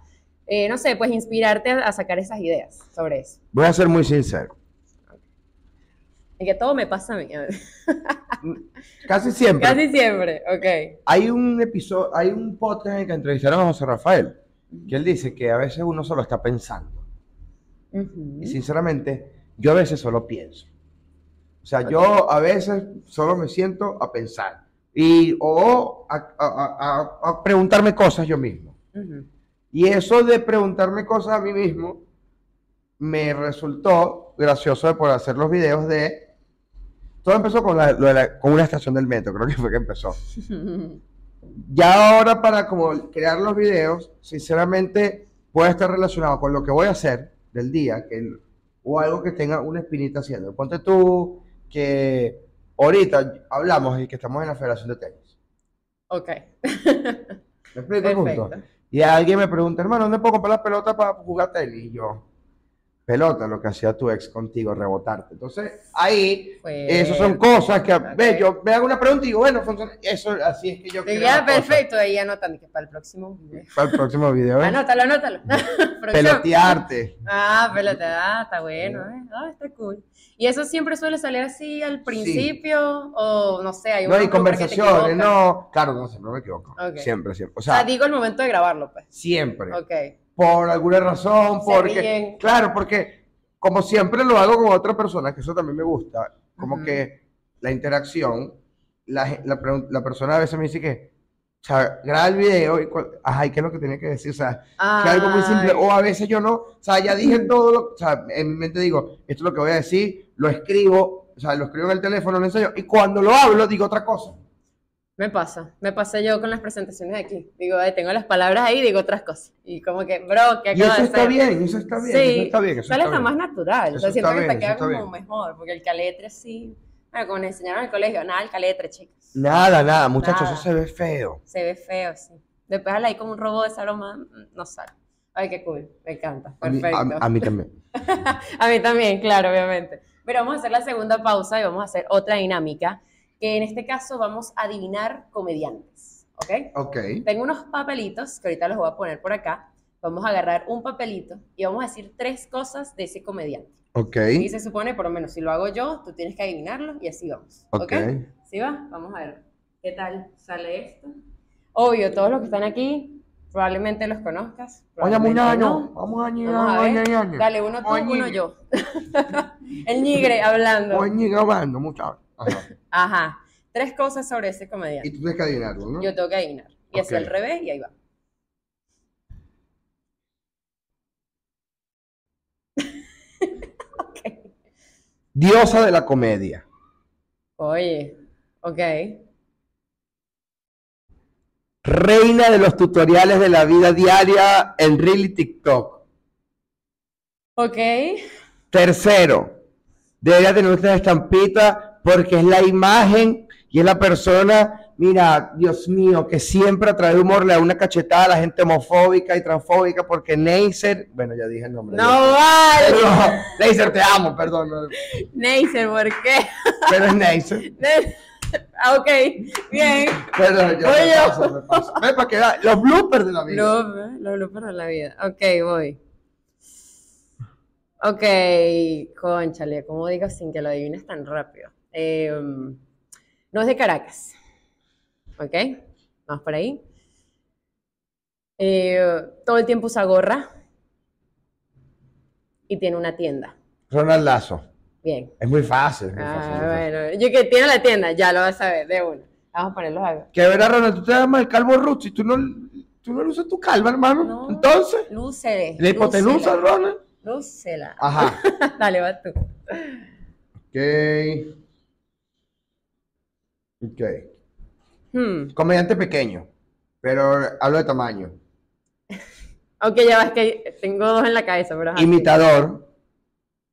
eh, no sé, pues inspirarte a, a sacar esas ideas sobre eso? Voy a ser muy sincero. Y que todo me pasa a mí, Casi siempre. casi siempre, ok. Hay un episodio, hay un podcast en el que entrevistaron a José Rafael, que él dice que a veces uno solo está pensando. Y sinceramente, yo a veces solo pienso. O sea, yo a veces solo me siento a pensar. Y, o a, a- a- a- preguntarme cosas yo mismo. Ujú. Y eso de preguntarme cosas a mí mismo me resultó gracioso de poder hacer los videos de... Todo empezó con, la- lo de la- con una estación del metro, creo que fue que empezó. Ya ahora para como crear los videos, sinceramente puede estar relacionado con lo que voy a hacer del día, que, o algo que tenga una espinita haciendo. Ponte tú que ahorita hablamos y que estamos en la Federación de Tenis. Ok, ¿Me explico el punto? Y alguien me pregunta, hermano, ¿dónde puedo comprar las pelotas para jugar tenis? Y yo, pelota, lo que hacía tu ex contigo, rebotarte. Entonces, ahí, Fue- esas son cosas que, Ok. ve, yo me hago una pregunta y digo, bueno, funciona. Eso, así es que yo creo ya, perfecto, ahí anotando que para el próximo video. Para el próximo video, ¿eh? Anótalo, anótalo. Pelotearte. Ah, pelotear, ah, está bueno, ¿eh? Ah, está cool. ¿Y eso siempre suele salir así al principio? O no sé, hay un No, y conversaciones, no. Claro, no, siempre me equivoco. Ok. Siempre, siempre. O O sea, sea, digo el momento de grabarlo, pues. siempre. Ok. Por alguna razón, porque. Claro, porque como siempre lo hago con otra persona, que eso también me gusta, como que la interacción, la, la, persona a veces me dice que, o sea, graba el video y, ajá, ¿y qué es lo que tiene que decir? O sea, que algo muy simple, o a veces yo no, o sea, ya dije todo, lo, o sea, en mi mente digo, esto es lo que voy a decir, lo escribo, o sea, lo escribo en el teléfono, lo enseño, y cuando lo hablo digo otra cosa. Me pasa, me pasa yo con las presentaciones aquí. Digo, ay, tengo las palabras ahí y digo otras cosas. Y como que, bro, ¿qué Y acabo eso de está hacer? bien, eso está bien, Sí, eso está bien. Eso sale está bien. más natural. o sea, Eso siento que te eso queda como bien. mejor, porque el caletre sí. Bueno, como nos enseñaron en el colegio, nada, el caletre, chicos. Nada, nada, muchachos, Nada. eso se ve feo. Se ve feo, sí. Después al ahí como un robot de esa broma, mm, no sale. Ay, qué cool, me encanta. A mí, Perfecto. a- a mí también. A mí también, claro, obviamente. Pero vamos a hacer la segunda pausa y vamos a hacer otra dinámica, que en este caso vamos a adivinar comediantes, ¿ok? Ok. Tengo unos papelitos que ahorita los voy a poner por acá. Vamos a agarrar un papelito y vamos a decir tres cosas de ese comediante. Ok. Y se supone, por lo menos, si lo hago yo, tú tienes que adivinarlo y así vamos. ¿Ok? Ok. ¿Sí va? Vamos a ver. ¿Qué tal sale esto? Obvio, todos los que están aquí probablemente los conozcas. Oye, probablemente muñaño. no. Vamos a ñigar. Dale, uno tú, Oye, uno yo. El nigre hablando. Oye, grabando, muchachos. Ajá. Ajá. Tres cosas sobre ese Y comediante. tú tienes que adivinarlo, ¿no? Yo tengo que adivinar. Y así Ok. al revés y ahí va. Diosa de la comedia. Oye, ok. Reina de los tutoriales de la vida diaria en Reel y TikTok. Ok. Tercero, debería tener una estampita porque es la imagen y es la persona, mira, Dios mío, que siempre a través de humor le da una cachetada a la gente homofóbica y transfóbica porque Neisser, bueno, ya dije el nombre. No vale. Pero, Neisser, te amo, perdón, no, Neisser, ¿por qué? pero es Neisser. Ah, ok, bien. Perdón, yo Oye. me paso, me paso. Ve para que vea, los bloopers de la vida. Lo, lo, lo para la vida. Ok, voy. Ok, conchale, ¿cómo digo sin que lo adivines tan rápido? Eh, no es de Caracas. Ok, vamos por ahí. Eh, todo el tiempo usa gorra y tiene una tienda. Ronald Lazo. Bien. Es muy fácil. muy Ah, fácil, muy fácil. bueno, yo que tiene la tienda, ya lo vas a ver, de una. Vamos a ponerlos acá. Que verá, Ronald, tú te llamas el calvo Ruth y tú no, tú no luces tu calva, hermano. No. Entonces, Lúcele. la hipotenusa, Ronald. Lúcela. Ajá. Dale, va tú. Ok. Ok. Hmm. Comediante pequeño, pero hablo de tamaño. Ok, ya vas que tengo dos en la cabeza, pero Imitador.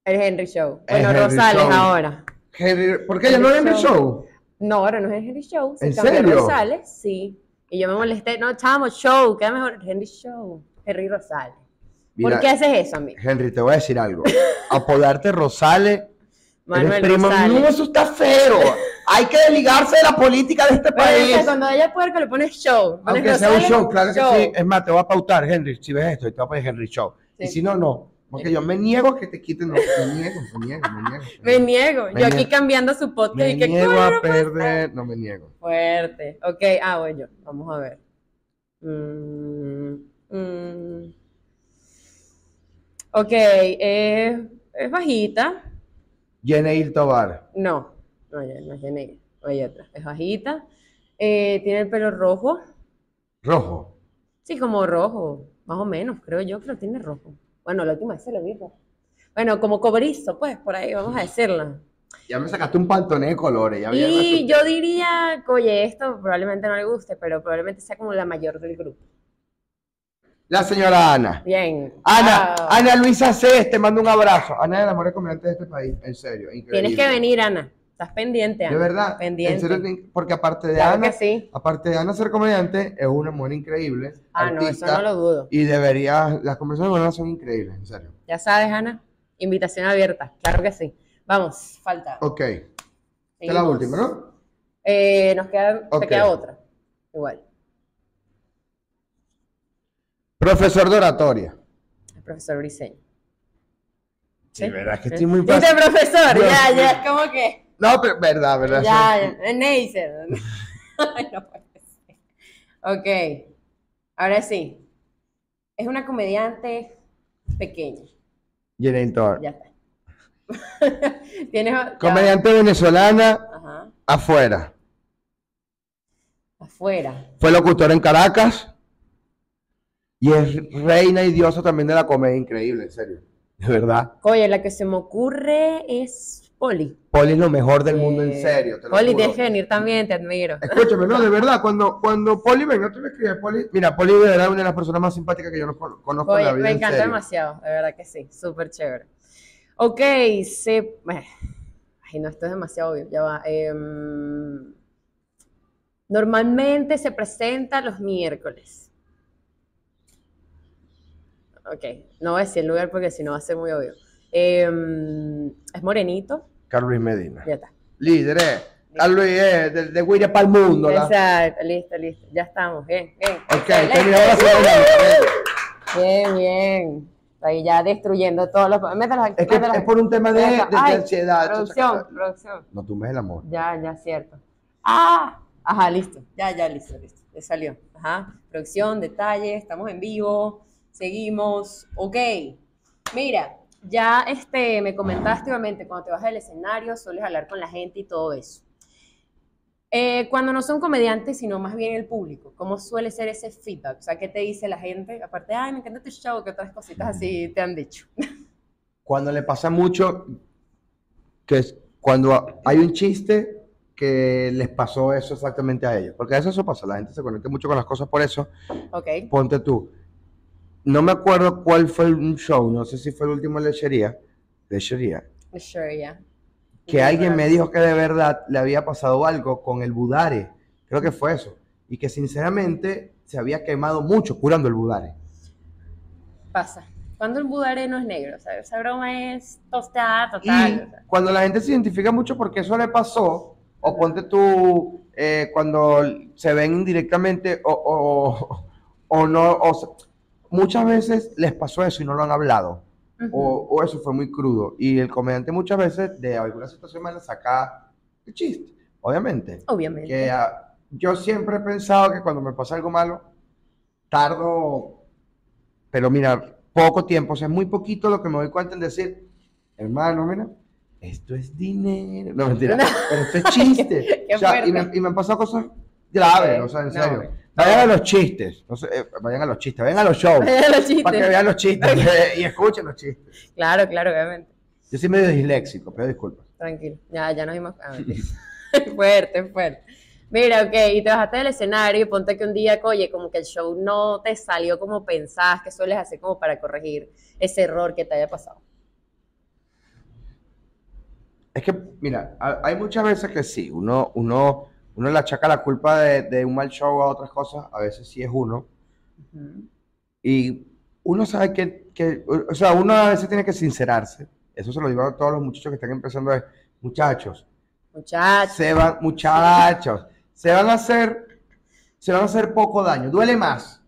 El Henry Show. El Bueno, Henry Rosales Show. ahora. Henry- ¿Por qué ya no Henry es en el Show. No, ahora no es el Henry Show. Se ¿En serio? Rosales, sí. Y yo me molesté, no, chamo, show, queda mejor Henry Show, Henry Rosales. Mira, ¿Por qué haces eso, amigo? Henry, te voy a decir algo. Apodarte Rosales. Manuel eres primo- Rosales. No, eso está feo. Hay que desligarse de la política de este Pero, o sea, país. cuando haya puerco le pones show. Aunque sea un show, claro que sí. Es más, te voy a pautar, Henry. Si ves esto, te voy a poner Henry Show. Y si no, no. Porque yo me niego a que te quiten. No, me niego, me niego, me niego. Me niego. Yo aquí cambiando su podcast Me y que niego a no perder. No me niego. Fuerte. Ok, ah, yo. Vamos a ver. Mm, mm. Ok, eh, es bajita. Yeneil Tobar. No, no, ya- no es de negra. Hay otra. Es bajita. Eh, tiene el pelo rojo. Rojo. Sí, como rojo. Más o menos, creo yo que lo tiene rojo. Bueno, la última vez se lo vi rojo. Bueno, como cobrizo, pues, por ahí, vamos a decirlo. Ya me sacaste un pantoné de colores. Ya Y yo diría, oye, esto probablemente no le guste, pero probablemente sea como la mayor del grupo. La señora Ana. Bien. Ana, Wow. Ana Luisa Cés, te mando un abrazo. Ana es la mejor comediante de este país, en serio, increíble. Tienes que venir, Ana. Estás pendiente, Ana. De verdad, Pendiente. en serio, porque aparte de Claro Ana, sí. aparte de Ana ser comediante, es una mujer increíble, Ah, no, eso no lo dudo. y debería, las conversaciones con Ana son increíbles, en serio. Ya sabes, Ana. Invitación abierta. Claro que sí. Vamos, falta. Ok, esta es la última, ¿no? Eh, nos queda, Ok. te queda otra. Igual. Profesor de oratoria. El profesor Briseño. Sí, verdad, es que ¿Sí? estoy muy ¿Viste, fácil. profesor? Dios ya, ya, ¿cómo que? No, pero verdad, verdad. Ya, Neisser. Ay, no puede ser. Ok, ahora sí. Es una comediante pequeña. Yeneil Tobar. Ya está. Tienes. ya. Comediante venezolana Ajá. afuera. Afuera. Fue locutor en Caracas. Y es reina y diosa también de la comedia, increíble, en serio. De verdad. Oye, la que se me ocurre es Poli. Poli es lo mejor del mundo, en Eh, serio. Te lo Poli, juro. tienes que venir también, te admiro. Escúchame, no, de verdad, cuando, cuando Poli venga, tú le escribes, Poli. Mira, Poli de verdad es una de las personas más simpáticas que yo no con- conozco en Oye, la vida. me en encanta serio. demasiado, de verdad que sí, súper chévere. Ok, se... eh, Ay, no, esto es demasiado obvio, ya va. Em, normalmente se presenta los miércoles. Ok, no voy a decir el lugar porque si no va a ser muy obvio. Em, es morenito, Carlos Medina. ya está. Líder, eh. Carlos Luis, de, de para el mundo. ¿la? Exacto, listo, listo, ya estamos, bien, bien. Ok, terminamos la segunda. Bien, bien. Ahí ya destruyendo todos los... Mételos aquí, Es que mételos es por un tema de, de- de Ay, ansiedad. Producción, producción. No tumbes el amor. Ya, ya, cierto. Ah, ajá, listo. Ya, ya, listo, listo. Ya salió. Ajá. Producción, detalles, estamos en vivo. Seguimos. Ok. Mira, ya este, me comentaste obviamente cuando te vas del escenario, sueles hablar con la gente y todo eso. Eh, cuando no son comediantes, sino más bien el público, ¿cómo suele ser ese feedback? O sea, ¿qué te dice la gente? Aparte, ay, me encanta tu show, ¿qué otras cositas así te han dicho? Cuando le pasa mucho, que es cuando hay un chiste que les pasó eso exactamente a ellos. Porque a veces eso pasa, la gente se conecta mucho con las cosas por eso. Ok. Ponte tú. No me acuerdo cuál fue un show, no sé si fue el último de lechería, lechería, ya. que alguien me dijo que de verdad le había pasado algo con el budare. Creo que fue eso. Y que sinceramente se había quemado mucho curando el budare. pasa. Cuando el budare no es negro, sea, esa broma es tostada total. Y o sea. cuando la gente se identifica mucho porque eso le pasó, o ponte tú, eh, cuando se ven indirectamente, o, o, o no, o muchas veces les pasó eso y no lo han hablado, o, o eso fue muy crudo. Y el comediante muchas veces de alguna situación mala saca el chiste, obviamente. Obviamente. Que ah, yo siempre he pensado que cuando me pasa algo malo, tardo, pero mira, poco tiempo, o sea, es muy poquito lo que me doy cuenta en decir, hermano, mira, esto es dinero. No, mentira, No. pero esto es chiste. O sea, y, me, y me han pasado cosas graves, o sea, en serio. Vayan a los chistes, no sé, eh, vayan a los chistes, vayan a los shows, Vaya los chistes. para que vean los chistes eh, y escuchen los chistes. Claro, claro, obviamente. Yo soy medio disléxico, pero disculpa. Tranquilo. Ya, ya nos dimos. ah, fuerte, fuerte. Mira, ok, y te bajaste del escenario y ponte que un día, oye, como que el show no te salió como pensabas, que sueles hacer como para corregir ese error que te haya pasado? Es que, mira, ha- hay muchas veces que sí, uno, uno uno le achaca la culpa de, de un mal show a otras cosas, a veces sí es uno. Y uno sabe que, que- o sea, uno a veces tiene que sincerarse. Eso se lo digo a todos los muchachos que están empezando, es, muchachos, Muchachos. se van, muchachos, se van a hacer, se van a hacer poco daño. Duele más,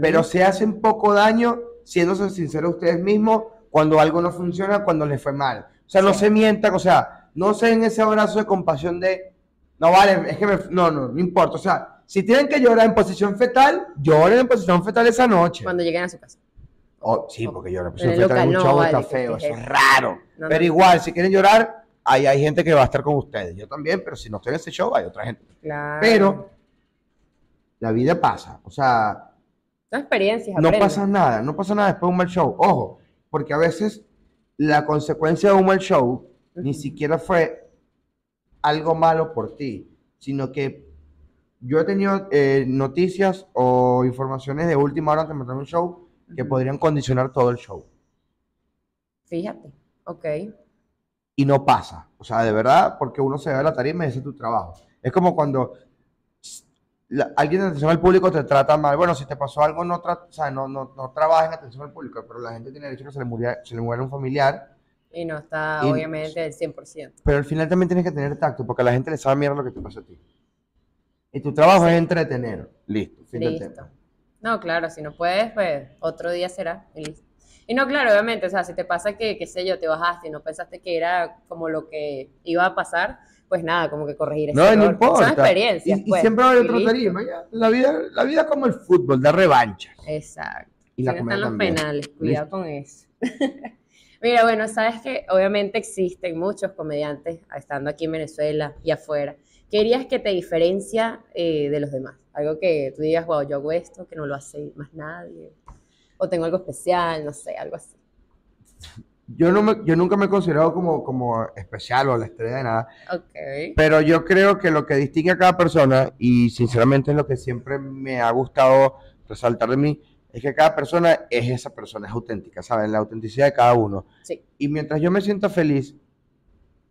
pero se hacen poco daño siéndose sinceros ustedes mismos cuando algo no funciona, cuando les fue mal. O sea, no se mientan, o sea, no se den ese abrazo de compasión de, no vale, es que me, no, no, no importa. O sea, si tienen que llorar en posición fetal, lloren en posición fetal esa noche. Cuando lleguen a su casa. Oh, sí, porque llorar en posición fetal en un local, no, está vale, feo, eso es raro. No, Pero igual, si quieren llorar, ahí hay gente que va a estar con ustedes. Yo también, pero si no estoy en ese show, hay otra gente. Claro. Pero la vida pasa, o sea, Son experiencias. no pasa nada, no pasa nada después de un mal show. Ojo, porque a veces la consecuencia de un mal show ni siquiera fue algo malo por ti, sino que yo he tenido eh, noticias o informaciones de última hora antes de montar un show que podrían condicionar todo el show. Fíjate. Ok. y no pasa. O sea, de verdad, porque uno se ve a la tarima y ese es tu trabajo. Es como cuando la- alguien de atención al público te trata mal. Bueno, si te pasó algo, no, tra- o sea, no, no, no trabajes en atención al público, pero la gente tiene derecho a que se le, muera, se le muera un familiar. Y no está, Y- obviamente, el 100%. Pero al final también tienes que tener tacto, porque a la gente le sabe mierda lo que te pasa a ti. Y tu trabajo es entretener. Listo, fin del Listo. tema. No, claro, si no puedes, pues otro día será. Y listo. Y no, claro, obviamente, o sea, si te pasa que, qué sé yo, te bajaste y no pensaste que era como lo que iba a pasar, pues nada, como que corregir ese No, no error. importa. Son experiencias, Y, y pues, siempre va a haber otro listo. tarima. La vida, la vida es como el fútbol, da revancha. Exacto. Y la no están los penales, cuidado con eso. Mira, bueno, sabes que obviamente existen muchos comediantes estando aquí en Venezuela y afuera. ¿Qué dirías que te diferencia eh, de los demás? Algo que tú digas, wow, yo hago esto, que no lo hace más nadie. O tengo algo especial, no sé, algo así. Yo, no me- yo nunca me he considerado como, como especial o la estrella de nada. Ok. Pero yo creo que lo que distingue a cada persona, y sinceramente es lo que siempre me ha gustado resaltar de mí, es que cada persona es esa persona, es auténtica, ¿saben? La autenticidad de cada uno. Sí. Y mientras yo me siento feliz,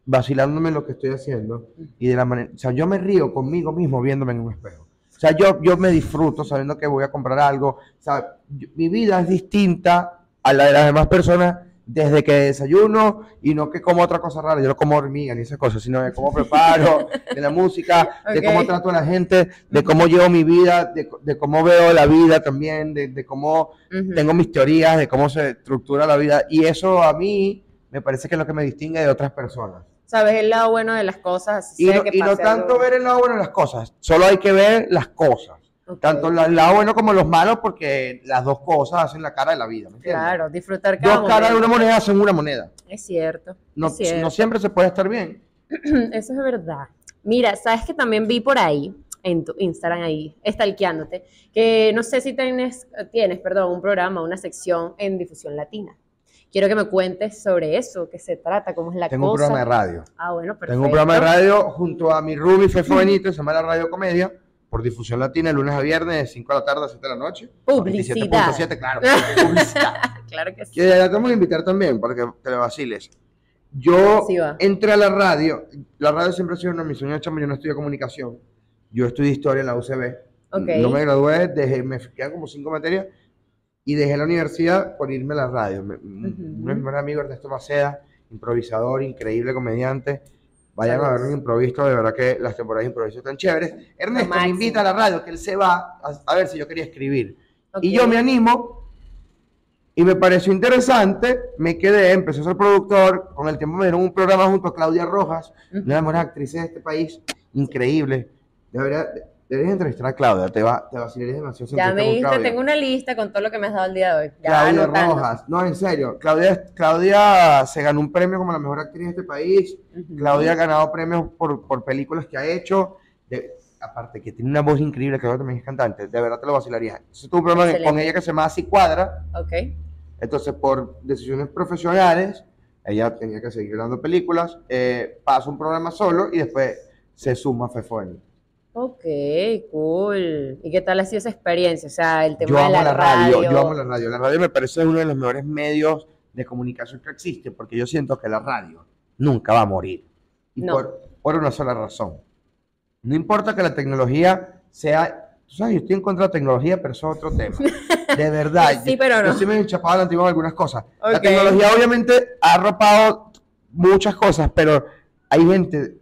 vacilándome en lo que estoy haciendo, y de la manera, o sea, yo me río conmigo mismo viéndome en un espejo. O sea, yo, yo me disfruto sabiendo que voy a comprar algo. O sea, yo- mi vida es distinta a la de las demás personas desde que desayuno y no que como otra cosa rara. Yo no como hormiga ni esas cosas, sino de cómo preparo, de la música, de cómo trato a la gente, de cómo llevo mi vida, de, de cómo veo la vida también, de, de cómo tengo mis teorías, de cómo se estructura la vida. Y eso a mí me parece que es lo que me distingue de otras personas. Sabes el lado bueno de las cosas. así Y sea no, que y no pase tanto algo- ver el lado bueno de las cosas, solo hay que ver las cosas. Ok. Tanto el lado bueno como los malos, porque las dos cosas hacen la cara de la vida. ¿me? Claro, disfrutar cada Dos caras de una moneda hacen una moneda. Es cierto. No, es cierto. no siempre se puede estar bien. Eso es verdad. Mira, sabes que también vi por ahí, en tu Instagram ahí, stalkeándote, que no sé si tienes, tienes, perdón, un programa, una sección en difusión latina. Quiero que me cuentes sobre eso, qué se trata, cómo es la Tengo un cosa. programa de radio. Ah, bueno, perfecto. Tengo un programa de radio junto a mi Ruby Fefo Benítez, se llama La Radio Comedia, por difusión latina, de lunes a viernes, de 5 de la tarde a 7 de la noche. Publicidad. 27.7, claro. Publicidad. Claro que sí. Que te vamos a invitar también para que te lo vaciles. Yo Sí entré a la radio. La radio siempre ha sido una de mis sueños, chamo. Yo no estudié comunicación. Yo estudié historia en la UCB. Ok. No me gradué, dejé, me quedan como cinco materias y dejé la universidad por irme a la radio. Me- Uno de mis mejores amigos, Ernesto Maceda, improvisador, increíble comediante. Vayan a ver un improviso, de verdad que las temporadas de improviso están chéveres. Ernesto me invita a la radio, que él se va a, a ver si yo quería escribir. Y yo me animo y me pareció interesante, me quedé, empecé a ser productor, con el tiempo me dieron un programa junto a Claudia Rojas, una de las mejores actrices de este país, increíble. Debería- deberías entrevistar a Claudia, te va, te vacilarías demasiado. Ya me Claudia. tengo una lista con todo lo que me has dado el día de hoy. Ya Claudia anotando. Rojas, no, en serio, Claudia, Claudia se ganó un premio como la mejor actriz de este país, Ujú. Claudia ha ganado premios por, por películas que ha hecho, de- aparte que tiene una voz increíble, Claudia también es cantante, de verdad te lo vacilarías. Entonces tuve un programa Excelente. con ella que se llama Así Cuadra, Ok. entonces, por decisiones profesionales, ella tenía que seguir dando películas, eh, pasa un programa solo y después se suma a Fefoni. Ok, cool. ¿Y qué tal ha sido esa experiencia? O sea, el tema Yo de amo la, la radio, radio. yo amo la radio. La radio me parece uno de los mejores medios de comunicación que existe, porque yo siento que la radio nunca va a morir. Y No. por, por una sola razón. No importa que la tecnología sea. Tú sabes, yo estoy en contra de la tecnología, pero eso es otro tema. De verdad. Sí, pero no. Yo sí me he enchapado a la antigua en algunas cosas. La tecnología, obviamente, ha arropado muchas cosas, pero hay gente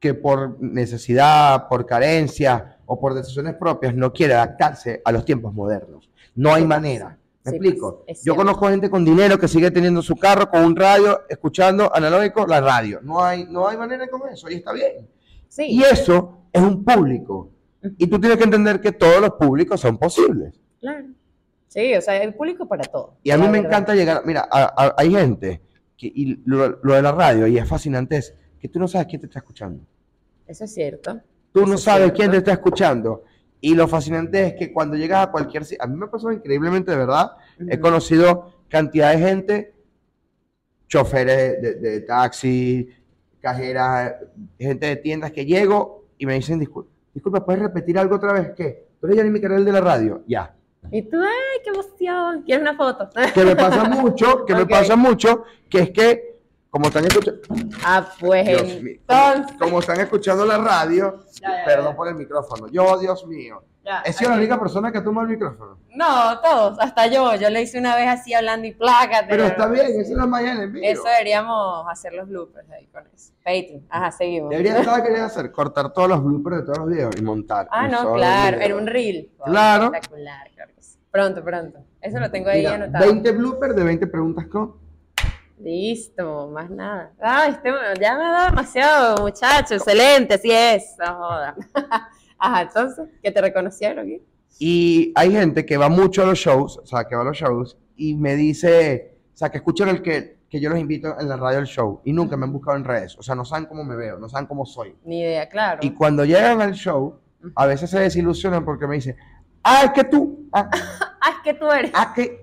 que por necesidad, por carencia o por decisiones propias no quiere adaptarse a los tiempos modernos. No hay manera. ¿Me sí, explico? Yo conozco gente con dinero que sigue teniendo su carro con un radio, escuchando analógico la radio. No hay, no hay manera con eso y está bien. Sí. Y eso es un público. Y tú tienes que entender que todos los públicos son posibles. Claro. Sí, o sea, hay público para todo. Y a mí me verdad. encanta llegar, mira, a- a- hay gente, que, y lo, lo de la radio, y es fascinante, es que tú no sabes quién te está escuchando. Eso es cierto. Tú Eso no es sabes cierto. quién te está escuchando. Y lo fascinante es que cuando llegas a cualquier sitio, a mí me pasó increíblemente, de verdad, he conocido cantidad de gente, choferes de, de taxi, cajeras, gente de tiendas que llego y me dicen, disculpa, disculpa, ¿puedes repetir algo otra vez? ¿Qué? ¿Tú eres Yanni Micael de la radio? Ya. Y tú, ay, qué emoción. ¿Quieres una foto? Que me pasa mucho, que me pasa mucho, que es que, como están escuchando, ah, pues como, están escuchando la radio, Ya, ya, perdón ya. por el micrófono, yo, Dios mío, he sido la única persona que toma el micrófono. No, todos, hasta yo. Yo le hice una vez así hablando y plácate. Pero está bien, esa es la magia del envío. Eso deberíamos hacer los bloopers ahí con eso. Patreon. Ajá, seguimos. Debería estar querer hacer, cortar todos los bloopers de todos los videos y montar. Ah, no, claro, en un reel. Claro. Espectacular, claro que sí. Pronto, pronto. Eso lo tengo ahí Mira, anotado. 20 bloopers de 20 preguntas con. Listo, más nada. Ah, este, ya me ha dado demasiado, muchacho. Excelente, así es. No joda. Ajá, entonces, que te reconocieron aquí. Y hay gente que va mucho a los shows, o sea, que va a los shows y me dice, o sea, que escuchan el que, que yo los invito en la radio al show y nunca me han buscado en redes, o sea, no saben cómo me veo, no saben cómo soy. Ni idea, claro. Y cuando llegan al show, a veces se desilusionan porque me dicen, ah, es que tú, ah, Ah, es que tú eres. ah, que,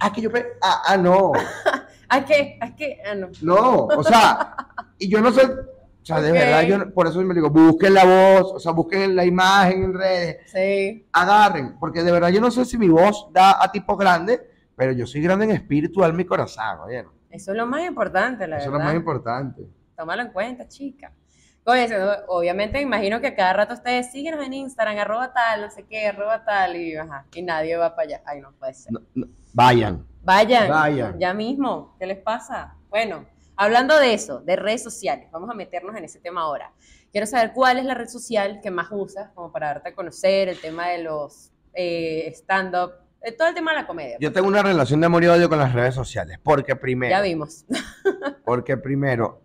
ah, que yo, ah, ah, no, Es que, es que, ah, no. no, o sea, y yo no sé, o sea, de verdad, yo por eso me digo, busquen la voz, o sea, busquen la imagen en redes, Sí. agarren, porque de verdad yo no sé si mi voz da a tipos grandes, pero yo soy grande en espíritu, alma y corazón, oye, Eso es lo más importante, la eso es verdad. lo más importante. Tómalo en cuenta, chica. Oye, obviamente me imagino que a cada rato ustedes síguenos en Instagram, arroba tal, no sé qué, arroba tal, y, ajá, y nadie va para allá. Ay, no puede ser. No, no, vayan. Vayan, Vayan. ya mismo. ¿Qué les pasa? Bueno, hablando de eso, de redes sociales, vamos a meternos en ese tema ahora. Quiero saber cuál es la red social que más usas, como para darte a conocer el tema de los eh, stand-up, eh, todo el tema de la comedia. Yo tengo una relación de amor y odio con las redes sociales, porque primero, ya vimos. porque primero,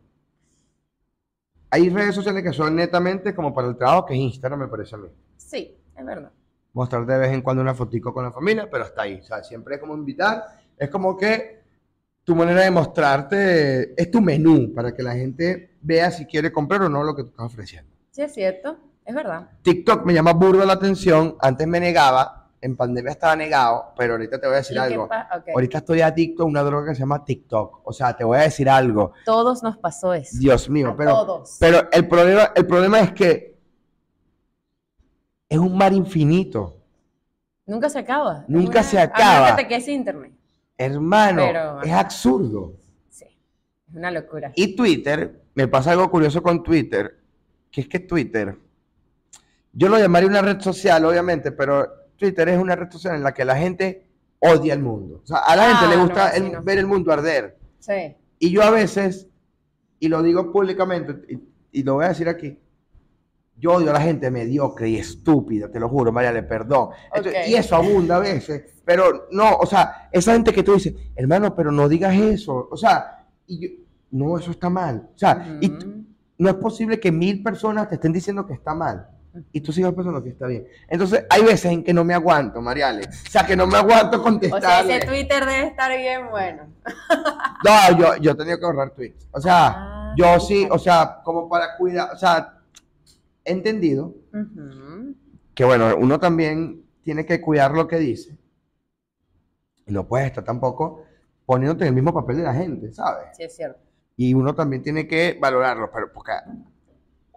hay redes sociales que son netamente como para el trabajo, que es Instagram, me parece a mí. sí, es verdad. Mostrar de vez en cuando una fotico con la familia, pero hasta ahí, o sea, siempre es como invitar, es como que tu manera de mostrarte es tu menú, para que la gente vea si quiere comprar o no lo que tú estás ofreciendo. Sí, es cierto, es verdad. TikTok me llama burdo la atención. Antes me negaba, en pandemia estaba negado, pero ahorita te voy a decir ¿Y qué algo. Ahorita estoy adicto a una droga que se llama TikTok. O sea, te voy a decir algo. Todos nos pasó eso. Dios mío, A pero, todos. pero el, problema, el problema es que es un mar infinito. Nunca se acaba. Nunca se acaba. que te quedes internet. Hermano, Pero- es absurdo. Sí, es una locura. Y Twitter, me pasa algo curioso con Twitter, que es que Twitter, yo lo llamaría una red social, obviamente, pero Twitter es una red social en la que la gente odia el mundo. O sea, a la Ah, gente le no, gusta así el- no. ver el mundo arder. Sí. Y yo a veces, y lo digo públicamente, y, y lo voy a decir aquí, yo odio a la gente mediocre y estúpida, te lo juro, María, le perdón. Entonces. Y eso abunda a veces, pero no, o sea, esa gente que tú dices, hermano, pero no digas eso, o sea, y yo, no, eso está mal. O sea, y no es posible que mil personas te estén diciendo que está mal y tú sigas pensando que está bien. Entonces, hay veces en que no me aguanto, Mariale. O sea, que no me aguanto O sea, ese Twitter debe estar bien bueno. No, yo, yo he tenido que ahorrar tweets. O sea, Ah, yo sí, o sea, como para cuidar, o sea, entendido que, bueno, uno también tiene que cuidar lo que dice. Y no puedes estar tampoco poniéndote en el mismo papel de la gente, ¿sabes? Sí, es cierto. Y uno también tiene que valorarlo, pero porque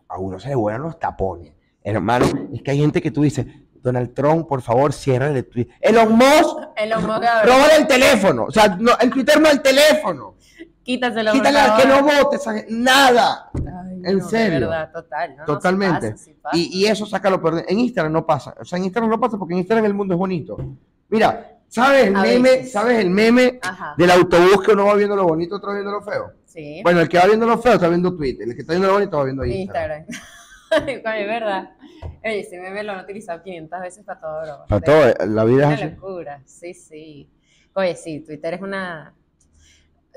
a uno se le vuelan los tapones. Hermano, es que hay gente que tú dices, Donald Trump, por favor, cierra el Twitter. Elon Musk, El homo cabrón. roba el teléfono. O sea, no, el Twitter no el teléfono. Quítaselo. al que no vote, esa gente- nada. Ay, ¿En serio? verdad, total. no, no, sí Totalmente. pasa, sí pasa. Y, y eso saca lo peor. En Instagram no pasa. O sea, en Instagram no pasa porque en Instagram el mundo es bonito. Mira, ¿sabes el A meme? veces. ¿Sabes el meme Ajá, del autobús que uno va viendo lo bonito, otro va viendo lo feo? sí. Bueno, el que va viendo lo feo está viendo Twitter, el que está viendo lo bonito va viendo Instagram. Instagram. Es verdad. Oye, ese meme lo han utilizado 500 veces para todo. Para todo, la vida Una es así. locura, sí, sí. Oye, sí, Twitter es una...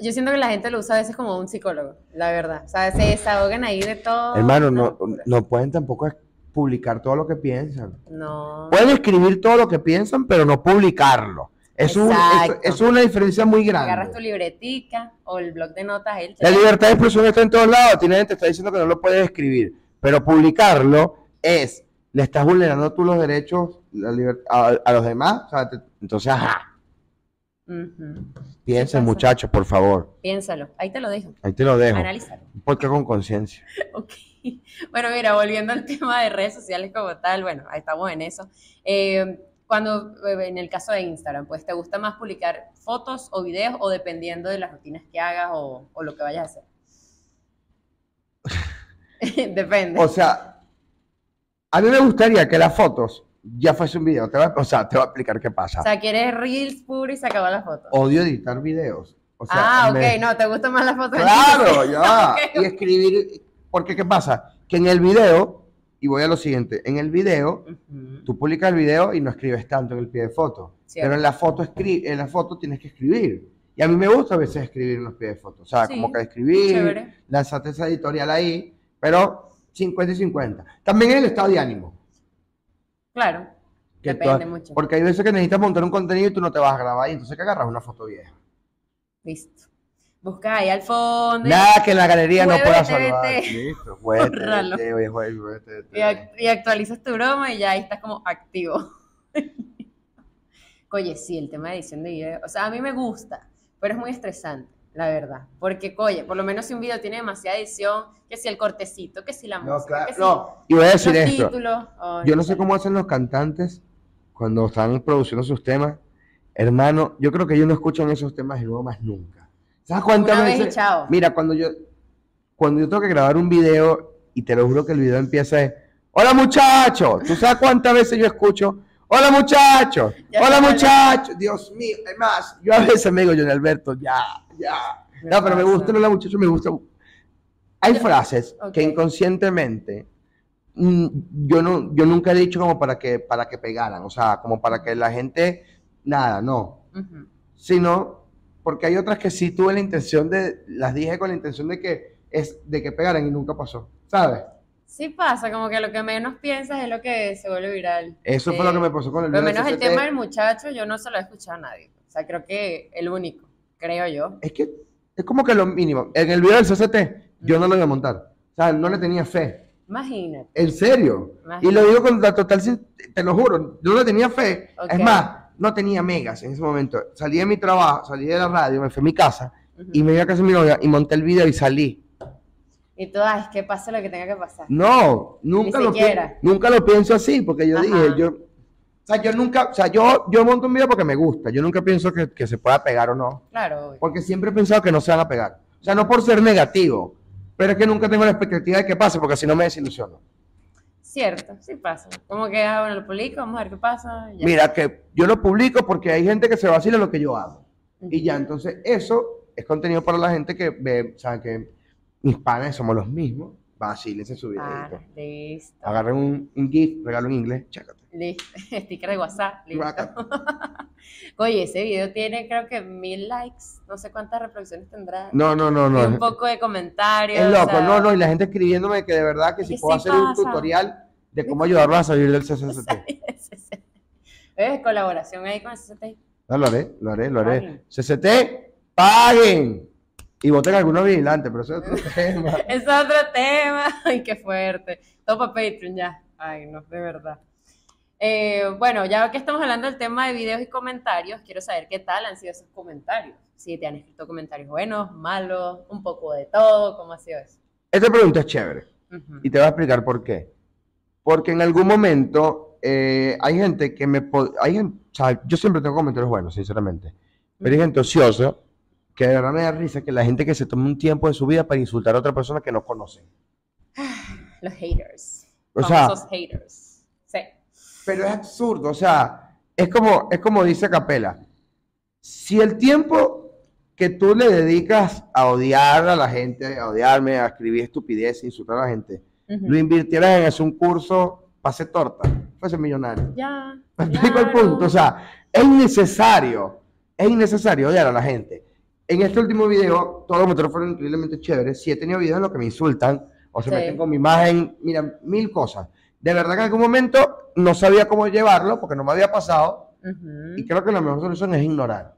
Yo siento que la gente lo usa a veces como un psicólogo, la verdad. O sea, se desahogan ahí de todo. Hermano, no, no pueden tampoco publicar todo lo que piensan. No. Pueden escribir todo lo que piensan, pero no publicarlo. Es, un- es, es una diferencia muy Agarras tu grande. libretica o el blog de notas, el La libertad de expresión está en todos lados. Tiene gente que está diciendo que no lo puedes escribir, pero publicarlo es, le estás vulnerando tú los derechos la a, a los demás. O sea, te- entonces, ajá, Piensen muchachos, por favor. Piénsalo, ahí te lo dejo. Ahí te lo dejo. Analízalo. Podcast con conciencia. Ok. Bueno, mira, volviendo al tema de redes sociales como tal, bueno, ahí estamos en eso. Eh, cuando, eh, en el caso de Instagram, pues, ¿te gusta más publicar fotos o videos o dependiendo de las rutinas que hagas o, o lo que vayas a hacer? Depende. O sea, a mí me gustaría que las fotos ya fuese un video. Te voy a- o sea, te voy a explicar qué pasa. O sea, quieres reels puro y se acabó la foto. Odio editar videos. O sea, ah, ok, me- no, ¿te gustan más las fotos? Claro, ya. Ok, Y escribir. Porque, ¿qué pasa? Que en el video, y voy a lo siguiente, en el video, Ujú, tú publicas el video y no escribes tanto en el pie de foto. cierto. Pero en la foto, escri en la foto tienes que escribir. Y a mí me gusta a veces escribir en los pies de foto. O sea, Sí, como que escribir, lanzarte esa editorial ahí, pero 50 y 50. También el estado de ánimo. Claro, que depende mucho. Porque hay veces que necesitas montar un contenido y tú no te vas a grabar y entonces que agarras una foto vieja. Listo. Busca ahí al fondo. Nada que en la galería no pueda salvar. Listo, muévete, Bórralo. vete, oye, juez, muévete, vete. Y, y actualizas tu broma y ya ahí estás como activo. Oye, sí, el tema de edición de video. O sea, a mí me gusta, pero es muy estresante, la verdad. Porque, oye, por lo menos si un video tiene demasiada edición, que si el cortecito, que si la No, música, claro, que si no. Y voy a los decir esto. títulos. Yo no sé cómo hacen los cantantes cuando están produciendo sus temas. Hermano, yo creo que ellos no escuchan esos temas y luego más nunca. ¿Sabes cuántas Una vez y veces? chao. Mira, cuando yo, cuando yo tengo que grabar un video y te lo juro que el video empieza de, hola muchachos, ¿tú sabes cuántas veces yo escucho? Hola muchachos, hola muchachos, Dios mío, además, yo a veces me digo, John Alberto, ya, ya. No, pero me gusta el hola muchachos, me gusta. Hay frases que inconscientemente mm, yo no, yo nunca he dicho como para que, para que pegaran, o sea, como para que la gente, nada, no. Sino porque hay otras que sí tuve la intención de, las dije con la intención de que es de que pegaran y nunca pasó, ¿sabes? Sí pasa, como que lo que menos piensas es lo que se vuelve viral. Eso fue lo que me pasó con el Por lo menos el tema del muchacho yo no se lo he escuchado a nadie. O sea, creo que el único, creo yo. Es que es como que lo mínimo. En el video del CCT yo no lo iba a montar. O sea, no le tenía fe. Imagínate. En serio. Y lo digo con la total, te lo juro, yo no le tenía fe. Es más, no tenía megas en ese momento. Salí de mi trabajo, salí de la radio, me fui a mi casa y me iba a casa de mi novia y monté el video y salí. Y tú, ay, que pase lo que tenga que pasar. No, nunca, Ni lo, siquiera. nunca lo pienso así, porque yo Ajá. dije, yo, o sea, yo nunca, o sea, yo, yo monto un video porque me gusta, yo nunca pienso que, que se pueda pegar o no, Claro, obvio. porque siempre he pensado que no se van a pegar. O sea, no por ser negativo, pero es que nunca tengo la expectativa de que pase, porque si no me desilusiono. Cierto, sí pasa. Como que, ah, bueno, lo publico, vamos a ver qué pasa. ya. Mira, que yo lo publico porque hay gente que se vacila lo que yo hago. Y ya, entonces eso es contenido para la gente que ve, o sea, que mis panes somos los mismos, vacílense su Ah, videito. listo. Agarren un, un GIF, regalo en inglés, chécate. Listo. Sticker de WhatsApp. Listo. Oye, ese video tiene creo que mil likes. No sé cuántas reproducciones tendrá. No, no, no, no. Y un poco de comentarios. Es o loco, sea, no, no, y la gente escribiéndome que de verdad que Es si que puedo sí hacer un tutorial de cómo ayudarlo a salir del CCCT. ¿Ves? Colaboración ahí con el CCT. No, lo haré, lo haré, lo haré. Paguen. CCT, paguen. Y voten algunos vigilantes, pero eso es otro tema. Es otro tema. Ay, qué fuerte. Todo para Patreon ya. Ay, no, de verdad. Eh, bueno, ya que estamos hablando del tema de videos y comentarios, quiero saber qué tal han sido esos comentarios. Si te han escrito comentarios buenos, malos, un poco de todo, ¿cómo ha sido eso? Esta pregunta es chévere y te voy a explicar por qué. Porque en algún momento eh, hay gente que me... Hay gente, o sea, yo siempre tengo comentarios buenos, sinceramente. Pero hay gente ociosa que de verdad me da risa que la gente que se toma un tiempo de su vida para insultar a otra persona que no conocen. Los haters. O sea, Famosos haters. Sí. pero es absurdo, o sea, es como, es como dice Capela. Si el tiempo que tú le dedicas a odiar a la gente, a odiarme, a escribir estupidez, insultar a la gente, lo invirtieras en hacer un curso, pase torta, fuese millonario. Ya. ¿Me explico el claro. punto? O sea, es innecesario, es innecesario odiar a la gente. En este último video, todos los motores fueron increíblemente chéveres. Sí he tenido videos en los que me insultan o se Sí. meten con mi imagen, mira, mil cosas. De verdad que en algún momento no sabía cómo llevarlo porque no me había pasado Ujú. y creo que la mejor solución es ignorar.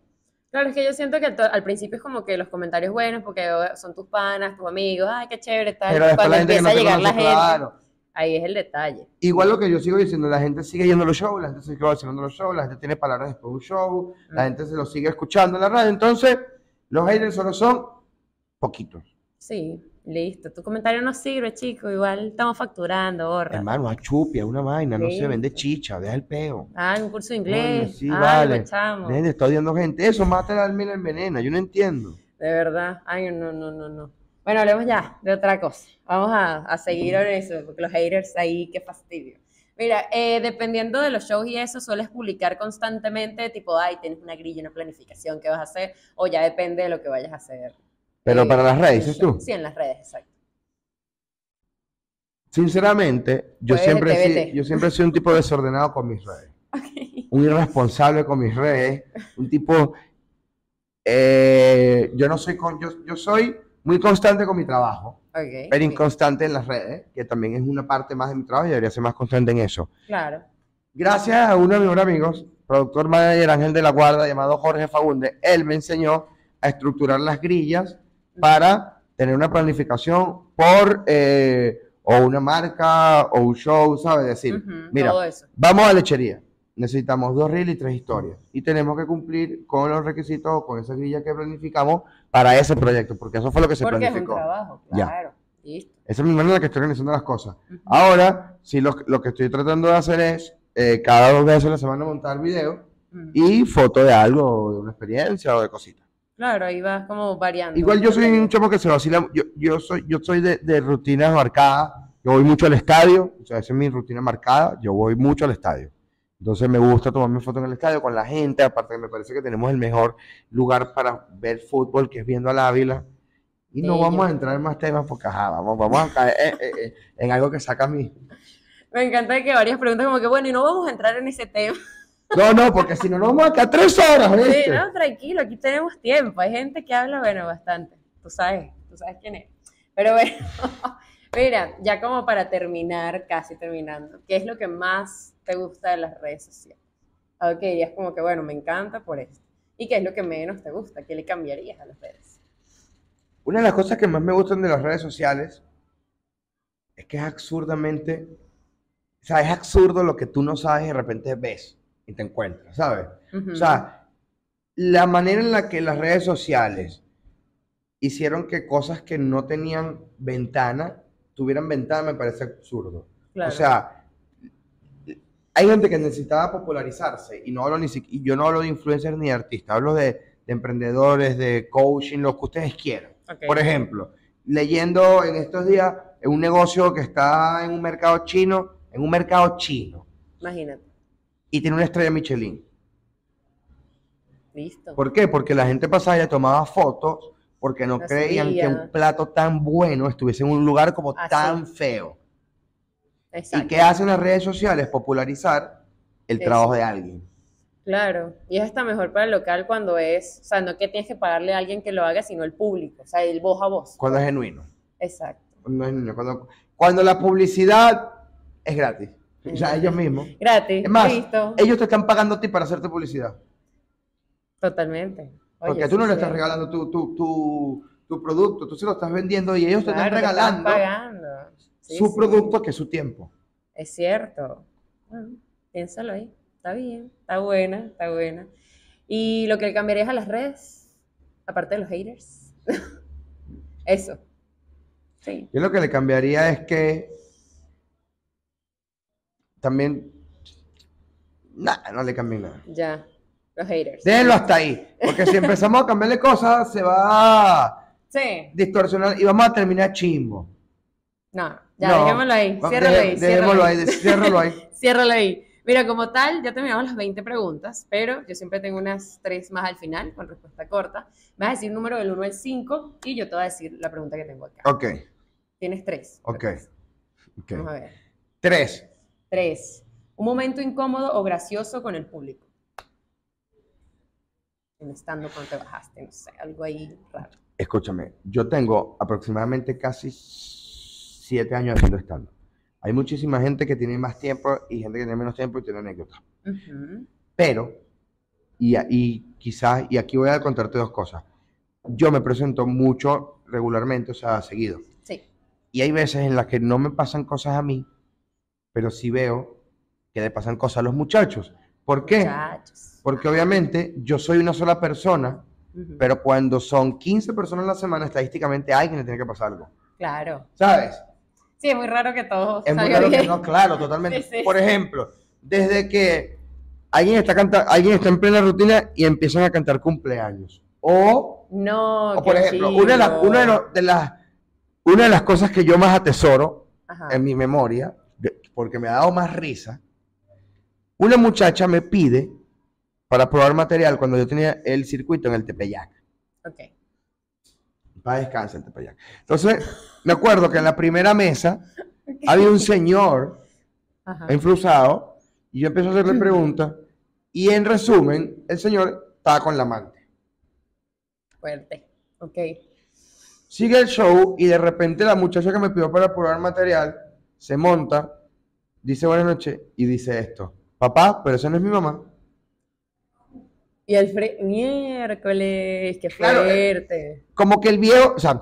Claro, es que yo siento que to- al principio es como que los comentarios buenos, porque oh, son tus panas, tus amigos, ay, qué chévere, tal. Pero después Cuando la gente empieza no a llegar la gente, claro. ahí es el detalle. Igual lo que yo sigo diciendo, la gente sigue yendo a los shows, la gente sigue haciendo los shows, la gente tiene palabras después de un show, la Mm. gente se lo sigue escuchando en la radio. Entonces, los haters solo son poquitos. Sí, listo. Tu comentario no sirve, chico. Igual estamos facturando, borra. Hermano, a chupia, una vaina, no se vende chicha, deja el peo. Ah, un curso de inglés. sí, Algo, vale. de estar odiando gente. Eso mata el alma y la envenena. Yo no entiendo. De verdad. Ay, no, no, no, no. Bueno, hablemos ya de otra cosa. Vamos a, a seguir en eso, porque los haters ahí, qué fastidio. Mira, eh, dependiendo de los shows y eso, sueles publicar constantemente, tipo, ay, tienes una grilla, una planificación que vas a hacer, o ya depende de lo que vayas a hacer. Pero Eh, para las redes, show. tú. Sí, en las redes, exacto. Sinceramente, yo Pues, siempre, sido, yo siempre he sido un tipo desordenado con mis redes. Un irresponsable con mis redes. Un tipo. eh, yo no soy. Con, yo, yo soy muy constante con mi trabajo, Ok. pero inconstante en las redes, que también es una parte más de mi trabajo y debería ser más constante en eso. Claro. Gracias a uno de mis amigos, productor manager Ángel de la Guarda, llamado Jorge Fagunde, él me enseñó a estructurar las grillas para tener una planificación por eh, o una marca o un show, ¿sabes? Decir, mira, vamos a lechería, necesitamos dos reels y tres historias y tenemos que cumplir con los requisitos o con esa grilla que planificamos para ese proyecto, porque eso fue lo que se Porque es un planificó. trabajo, Ya. claro. Listo. Esa es mi manera en la que estoy organizando las cosas. Ujú. Ahora, sí, lo, lo que estoy tratando de hacer es eh, cada dos veces a la semana montar video Ujú. y foto de algo, de una experiencia o de cositas. Claro, ahí vas como variando. Igual yo soy un chamo que se vacila, yo, yo soy, yo soy de, de rutinas marcadas, yo voy mucho al estadio, o sea, esa es mi rutina marcada, yo voy mucho al estadio. Entonces me gusta tomarme foto en el estadio con la gente, aparte que me parece que tenemos el mejor lugar para ver fútbol, que es viendo al Ávila. Y no Sí, vamos a entrar en más temas porque, ajá, vamos, vamos a caer eh, eh, eh, en algo que saca a mí. Me encanta que varias preguntas como que, bueno, y no vamos a entrar en ese tema. No, no, porque si no nos vamos a quedar tres horas, Sí, ¿viste? no, tranquilo, aquí tenemos tiempo. Hay gente que habla, bueno, bastante. Tú sabes, tú sabes quién es. Pero bueno, mira, ya como para terminar, casi terminando, ¿qué es lo que más te gusta de las redes sociales? Algo que dirías como que, bueno, me encanta por esto. ¿Y qué es lo que menos te gusta? ¿Qué le cambiarías a las redes? Una de las cosas que más me gustan de las redes sociales es que es absurdamente, o sea, es absurdo lo que tú no sabes y de repente ves y te encuentras, ¿sabes? O sea, la manera en la que las redes sociales hicieron que cosas que no tenían ventana tuvieran ventana me parece absurdo. Claro. O sea, hay gente que necesitaba popularizarse y no hablo ni si- y yo no hablo de influencers ni de artistas, hablo de, de emprendedores, de coaching, lo que ustedes quieran. Por ejemplo, leyendo en estos días en un negocio que está en un mercado chino, en un mercado chino, Imagínate. y tiene una estrella Michelin. Listo. ¿Por qué? Porque la gente pasaba y tomaba fotos porque no creían que un plato tan bueno estuviese en un lugar como Así. tan feo. Exacto. ¿Y qué hacen las redes sociales? Popularizar el Eso. trabajo de alguien. Claro, y es hasta mejor para el local cuando es, o sea, no que tienes que pagarle a alguien que lo haga, sino el público, o sea, el voz a voz. Cuando es genuino. Exacto. Cuando, es genuino. Cuando, cuando la publicidad es gratis. O sea, ellos mismos. Gratis, Es más, listo. ellos te están pagando a ti para hacerte publicidad. Totalmente. Oye, Porque tú sí, no le sí. estás regalando tu, tu, tu, tu producto, tú se lo estás vendiendo y ellos te Claro, están te están regalando. Sí, su producto que es su tiempo. Es cierto. Bueno, piénsalo ahí. Está bien, está buena, está buena. ¿Y lo que le cambiarías a las redes? Aparte de los haters. Eso. Sí. Yo lo que le cambiaría es que también, nada, no le cambie nada. Ya. Los haters. Déjenlo hasta ahí, porque si empezamos a cambiarle cosas, se va a Sí. distorsionar y vamos a terminar chimbo. No, ya No. dejémoslo ahí. Ciérralo ahí. Dejémoslo ahí, de- ciérralo ahí. Ciérralo ahí. Mira, como tal, ya terminamos las 20 preguntas, pero yo siempre tengo unas tres más al final con respuesta corta. Me vas a decir número del 1 al 5 y yo te voy a decir la pregunta que tengo acá. Ok, Tienes tres. ok. ok. Vamos a ver. Tres. Tres. Un momento incómodo o gracioso con el público. En estando cuando te bajaste, no sé, algo ahí raro. Escúchame, yo tengo aproximadamente casi siete años haciendo stand Hay muchísima gente que tiene más tiempo y gente que tiene menos tiempo y tiene anécdotas. Ujú. Pero, y, y quizás, y aquí voy a contarte dos cosas. Yo me presento mucho regularmente, o sea, seguido. Sí. Y hay veces en las que no me pasan cosas a mí, pero sí veo que le pasan cosas a los muchachos. ¿Por qué? Muchachos. Porque obviamente yo soy una sola persona, Ujú. pero cuando son 15 personas a la semana, estadísticamente a alguien le tiene que pasar algo. Claro. ¿Sabes? Sí, es muy raro que todo Es muy raro que bien. no, claro, totalmente. Sí, sí. Por ejemplo, desde que alguien está canta- alguien está en plena rutina y empiezan a cantar cumpleaños. O, No, o por ejemplo, una de, las, una, de los- de las, una de las cosas que yo más atesoro Ajá. en mi memoria, porque me ha dado más risa, una muchacha me pide para probar material cuando yo tenía el circuito en el Tepeyac. Ok. Para descansar el Tepeyac. Entonces, me acuerdo que en la primera mesa había un señor Ajá. enflusado y yo empiezo a hacerle preguntas y en resumen, el señor estaba con la amante. Fuerte. Ok. Sigue el show y de repente la muchacha que me pidió para probar material se monta, dice buenas noches y dice esto. Papá, pero esa no es mi mamá. Y el. Miércoles, qué Claro, eh, fuerte. Como que el viejo, o sea,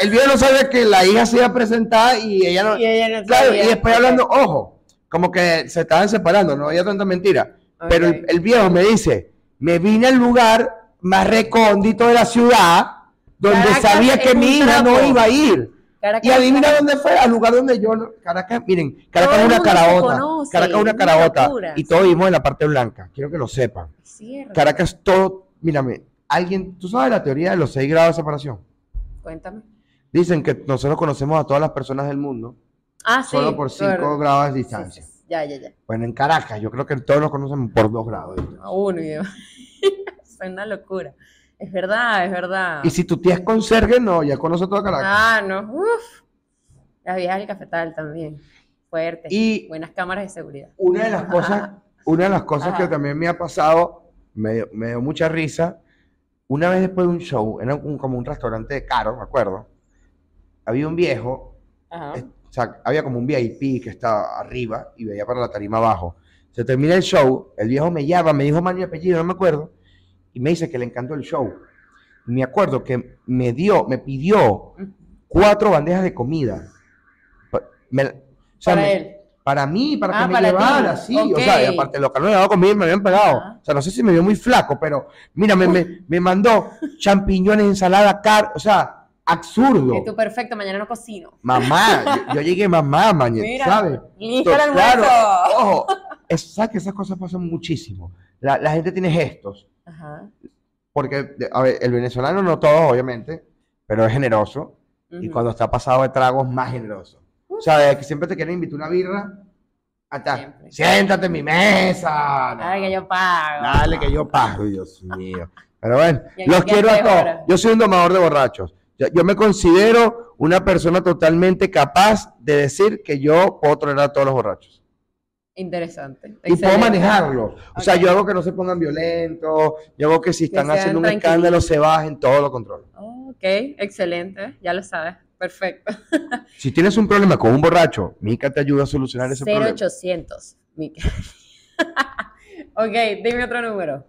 el viejo no sabía que la hija se iba a presentar y ella no... Y ella no Claro, sabía. y después hablando, ojo, como que se estaban separando, no había tanta mentira. Pero el, viejo me dice, me vine al lugar más recóndito de la ciudad, donde Caracas sabía que mi hija no iba a ir. Caracas Y adivina está- dónde fue, al lugar donde yo, Caracas, miren, Caracas es una carabota, conoce, Caracas es una locura, y todos vivimos en la parte blanca, quiero que lo sepan. Cierto. Caracas todo, mírame, alguien, ¿tú sabes la teoría de los seis grados de separación? Cuéntame. Dicen que nosotros conocemos a todas las personas del mundo, Ah, sí. solo por cinco verdad. grados de distancia. sí, sí. Ya, ya, ya. Bueno, en Caracas, yo creo que todos nos conocemos por dos grados. de. A uno y demás. es una locura. Es verdad, es verdad. Y si tu tía es conserje, no, ya conoce toda Caracas. Ah, no. Uf. Las viejas del cafetal también. Fuerte. Y- Buenas cámaras de seguridad. Una de las cosas, una de las cosas que también me ha pasado, me, dio- me dio mucha risa, una vez después de un show, era un- como un restaurante caro, me acuerdo, había un viejo, o sea, había como un VIP que estaba arriba y veía para la tarima abajo. Se termina el show, el viejo me llama, me dijo mal mi apellido, no me acuerdo, y me dice que le encantó el show. Me acuerdo que me dio, me pidió cuatro bandejas de comida. Me- o sea, Para me- él. Para mí, para Ah, que me para llevara, sí. O Ok. sea, y aparte lo que no le daba comida me habían pegado. Ajá. O sea, no sé si me vio muy flaco, pero mira, me, me, me mandó champiñones, ensalada, car, o sea, absurdo. Que tú perfecto, mañana no cocino. Mamá, yo, yo llegué mamá, mañana, Mira, ¿sabes? listo To- el almuerzo. ojo, es- sabes que esas cosas pasan muchísimo. La, la gente tiene gestos, Ajá. porque, de- a ver, el venezolano no todo, obviamente, pero es generoso. Y cuando está pasado de tragos, más generoso. O sea, que siempre te quieren invitar una birra, hasta, Siempre. siéntate en mi mesa. No, Dale que yo pago. Dale que yo pago, Dios mío. Pero bueno, los quiero a todos. Yo soy un domador de borrachos. Yo, yo me considero una persona totalmente capaz de decir que yo puedo tolerar a todos los borrachos. Interesante. Y puedo manejarlo. O sea, yo hago que no se pongan violentos, yo hago que si están haciendo un escándalo se bajen, todo lo controlo. Ok, excelente. Ya lo sabes. Perfecto. Si tienes un problema con un borracho, Mica te ayuda a solucionar ese problema. 0800. Mica. ok, dime otro número.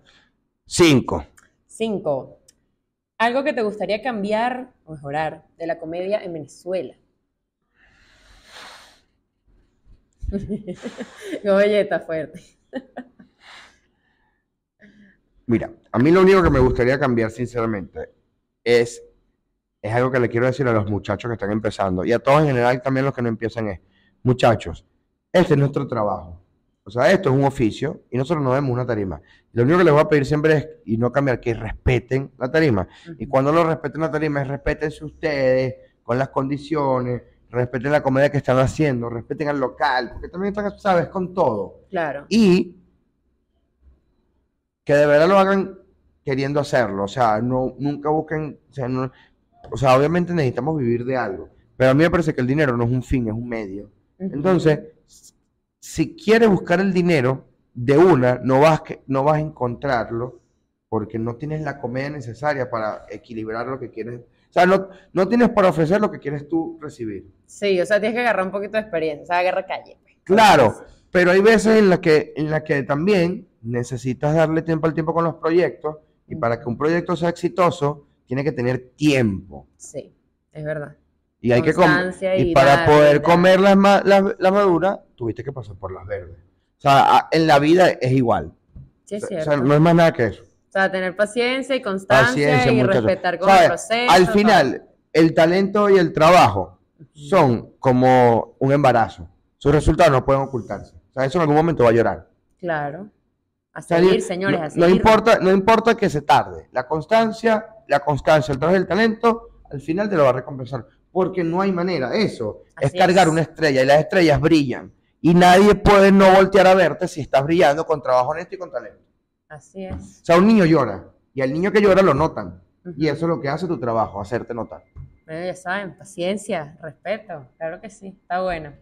Cinco. 5. Algo que te gustaría cambiar o mejorar de la comedia en Venezuela. Oye, está fuerte. Mira, a mí lo único que me gustaría cambiar, sinceramente, es, es algo que le quiero decir a los muchachos que están empezando y a todos en general también los que no empiezan es, muchachos, este es nuestro trabajo. O sea, esto es un oficio y nosotros no vemos una tarima. Lo único que les voy a pedir siempre es, y no cambiar, que respeten la tarima. Y cuando lo respeten la tarima, es respétense ustedes con las condiciones, respeten la comedia que están haciendo, respeten al local, porque también están, sabes, con todo. Claro. Y que de verdad lo hagan queriendo hacerlo, o sea, no, nunca busquen, o sea, no- o sea, obviamente necesitamos vivir de algo, pero a mí me parece que el dinero no es un fin, es un medio. Entonces, si quieres buscar el dinero de una, no vas, que, no vas a encontrarlo porque no tienes la comedia necesaria para equilibrar lo que quieres. O sea, no, no tienes para ofrecer lo que quieres tú recibir. Sí, o sea, tienes que agarrar un poquito de experiencia, o sea, agarra calle. pues. Claro, pero hay veces en las que, en la que también necesitas darle tiempo al tiempo con los proyectos y para que un proyecto sea exitoso, tiene que tener tiempo. Sí, es verdad. Y hay que Y y para poder comer las, ma- las, las maduras, tuviste que pasar por las verdes. O sea, en la vida es igual. Sí, es O cierto. sea, no es más nada que eso. Sea, tener paciencia y constancia Paciencia, y respetar ¿Sabes? el proceso. Al todo. final, el talento y el trabajo son como un embarazo. Sus resultados no pueden ocultarse. O sea, eso en algún momento va a llorar. Claro. A O sea, señores, no, a no importa, no importa que se tarde. La constancia, la constancia, el trabajo y el talento, al final te lo va a recompensar. Porque no hay manera. Eso es cargar es. una estrella y las estrellas brillan. Y nadie puede no voltear a verte si estás brillando con trabajo honesto y con talento. Así es. O sea, un niño llora. Y al niño que llora lo notan. Ujú. Y eso es lo que hace tu trabajo, hacerte notar. Bueno, ya saben, paciencia, respeto. Claro que sí, está bueno.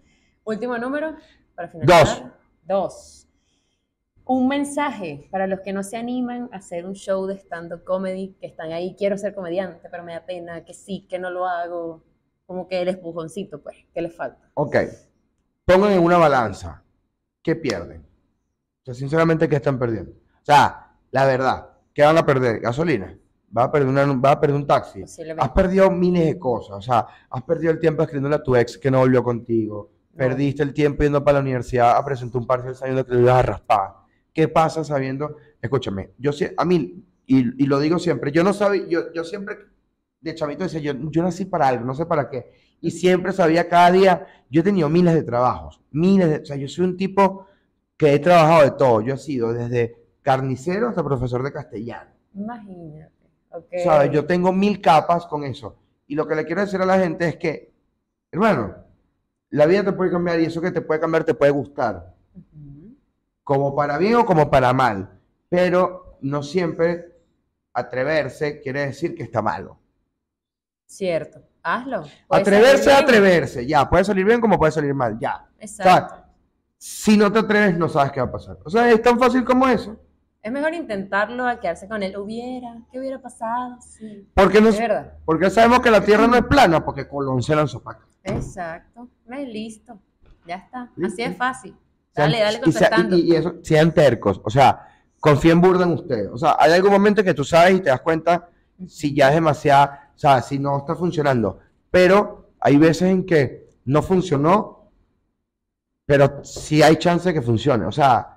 Último número para finalizar. Dos. Un mensaje para los que no se animan a hacer un show de stand-up comedy, que están ahí, quiero ser comediante, pero me da pena, que sí, que no lo hago. Como que el espujoncito, pues, ¿qué les falta? Ok. Pongan en una balanza. ¿Qué pierden? O sea, sinceramente, ¿qué están perdiendo? O sea, la verdad, ¿qué van a perder? Gasolina. ¿Vas a perder, una, vas a perder un taxi? Has perdido miles de cosas. O sea, has perdido el tiempo escribiéndole a tu ex que no volvió contigo. No. Perdiste el tiempo yendo para la universidad a presentar un parcial sabiendo que lo ibas a raspar. ¿Qué pasa sabiendo? Escúchame, yo a mí, y, y lo digo siempre, yo no sabía, yo, yo siempre de chamito decía, yo, yo nací para algo, no sé para qué. Y siempre sabía cada día, yo he tenido miles de trabajos, miles de, o sea, yo soy un tipo que he trabajado de todo. Yo he sido desde carnicero hasta profesor de castellano. Imagínate. ok. ¿Sabes? Yo tengo mil capas con eso. Y lo que le quiero decir a la gente es que, hermano, la vida te puede cambiar y eso que te puede cambiar te puede gustar, como para bien o como para mal, pero no siempre atreverse quiere decir que está malo. Cierto. Hazlo. Puede Atreverse atreverse, ya, puede salir bien como puede salir mal, ya. O Exacto. sea, si no te atreves no sabes qué va a pasar. O sea, es tan fácil como eso. Es mejor intentarlo a quedarse con él. Hubiera, ¿qué hubiera pasado? Sí. Porque, nos, porque sabemos que la Tierra no es plana, porque Colón se lanzó para acá. Exacto. Ve, listo. Ya está. Así es fácil. Dale, dale contestando. y- y eso, sean tercos, o sea, confíen burda en ustedes. O sea, hay algún momento que tú sabes y te das cuenta si ya es demasiado, o sea, si no está funcionando. Pero hay veces en que no funcionó, pero sí hay chance de que funcione. O sea,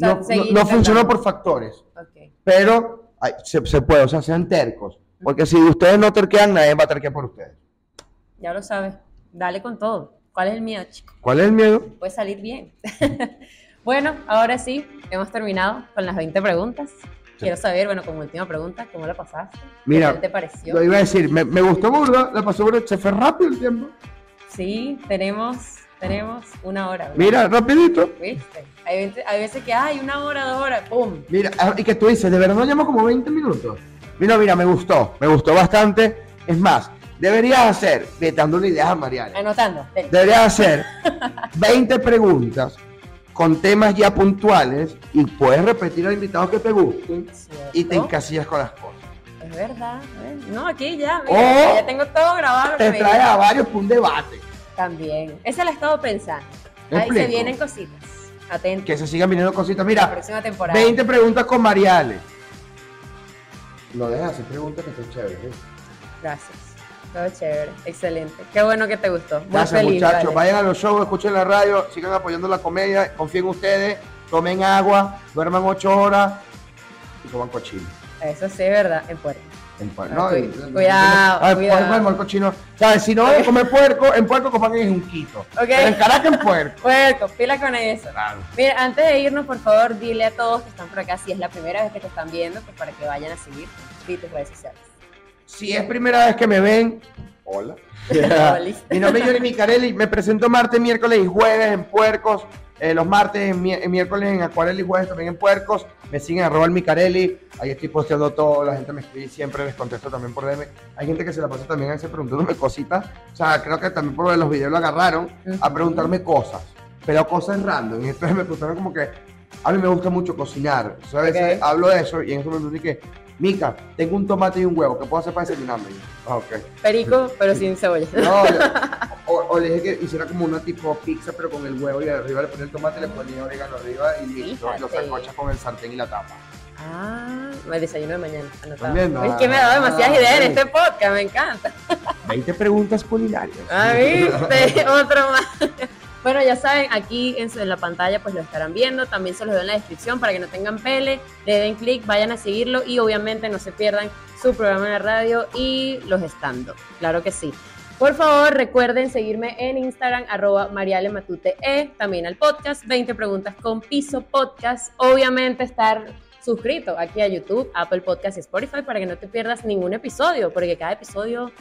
sea, no, no- no funcionó por factores, Ok. pero se, se puede, o sea, sean tercos. Porque si ustedes no terquean, nadie va a terquear por ustedes. Ya lo sabes. Dale con todo. ¿Cuál es el miedo, chico? ¿Cuál es el miedo? Puede salir bien. bueno, ahora sí, hemos terminado con las 20 preguntas. Quiero saber, bueno, como última pregunta, ¿cómo la pasaste? ¿Qué Mira, tal te pareció? Lo iba a decir, me, me gustó burda, la pasó burda, se fue rápido el tiempo. Sí, tenemos, tenemos una hora. ¿verdad? Mira, rapidito. ¿Viste? Hay veces, hay veces que hay una hora, dos horas, ¡pum! Mira, y que tú dices, de verdad no llamo como 20 minutos. Mira, mira, me gustó, me gustó bastante. Es más, deberías hacer, dándole ideas a Mariana, Anotando. deberías hacer 20 preguntas con temas ya puntuales y puedes repetir al invitado que te gusten y te encasillas con las cosas. Es verdad. ¿eh? No, aquí ya, O ya tengo todo grabado. lo Te digas. a varios para un debate. También. Esa la he estado pensando. ¿Me Ahí se vienen cositas. Que se sigan viniendo cositas. La Mira, próxima temporada. 20 preguntas con Mariale. No dejes hacer preguntas que estén chéveres. ¿eh? Gracias. Todo chévere. Excelente. Qué bueno que te gustó. Muy Gracias, feliz. muchachos. vale. Vayan a los shows, escuchen la radio, sigan apoyando la comedia, confíen en ustedes, tomen agua, duerman ocho horas y coman cochino. Eso sí es verdad. En Puerto. En puer- Ah, no, en- cuidado, cuidado. puerco, el cochino. ¿Sabes? Si no van a comer puerco, en puerco coman en Junquito. Pero en. Caracas, en puerco. Puerco, pila con eso. Claro. Mira, antes de irnos, por favor, dile a todos que están por acá, si es la primera vez que te están viendo, pues para que vayan a seguir y tus redes sociales. Si es primera vez que me ven Hola. Mi nombre es Johnny Micarelli. Me presento martes, miércoles y jueves en Puercos. Eh, los martes, mi- miércoles en Acuarela y jueves también en Puercos. Me siguen arroba el Micarelli. Ahí estoy posteando todo. La gente me escribe siempre, les contesto también por DM. Hay gente que se la pasa también a veces preguntándome cositas. O sea, creo que también por lo de los videos lo agarraron a preguntarme cosas. Pero cosas random. Y entonces me preguntaron como que a mí me gusta mucho cocinar. O sea, a veces hablo de eso y en eso me que, Mica, tengo un tomate y un huevo. ¿Qué puedo hacer para desayunarme? "Ah, ok. Perico, pero sin cebolla. No, o, o le dije que hiciera como una tipo pizza, pero con el huevo y arriba le ponía el tomate, le ponía orégano arriba y listo. Y lo sancochas con el sartén y la tapa. Ah, el desayuno de mañana. Anotado. ¿Están viendo? Es que me ha dado demasiadas Ah, ideas en este podcast, me encanta. 20 preguntas culinarias. Ah, viste, otro más. Bueno, ya saben, aquí en, en la pantalla pues lo estarán viendo, también se los doy en la descripción para que no tengan pele, le den clic, vayan a seguirlo y obviamente no se pierdan su programa de radio y los stand claro que sí. Por favor, recuerden seguirme en Instagram, arroba marialematute, también al podcast, 20 preguntas con piso podcast, obviamente estar suscrito aquí a YouTube, Apple Podcast y Spotify para que no te pierdas ningún episodio, porque cada episodio,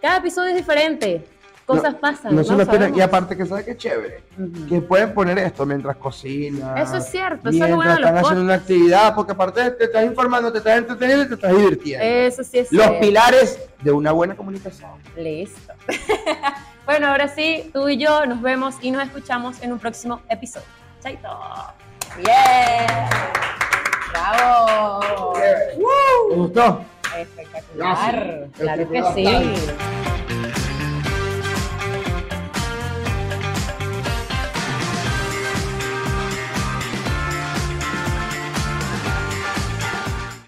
cada episodio es diferente. Cosas pasan. No sabemos. Y aparte que sabe que chévere. Ujú. Que pueden poner esto mientras cocinan. Eso es cierto, eso es bueno están haciendo una actividad, porque aparte te estás informando, te estás entreteniendo y te estás divirtiendo. Eso sí es Los cierto. pilares de una buena comunicación. Listo. bueno, ahora sí, tú y yo nos vemos y nos escuchamos en un próximo episodio. Chaito. ¡Bien! ¡Bravo! ¿Te gustó? Espectacular. Gracias. Claro que sí.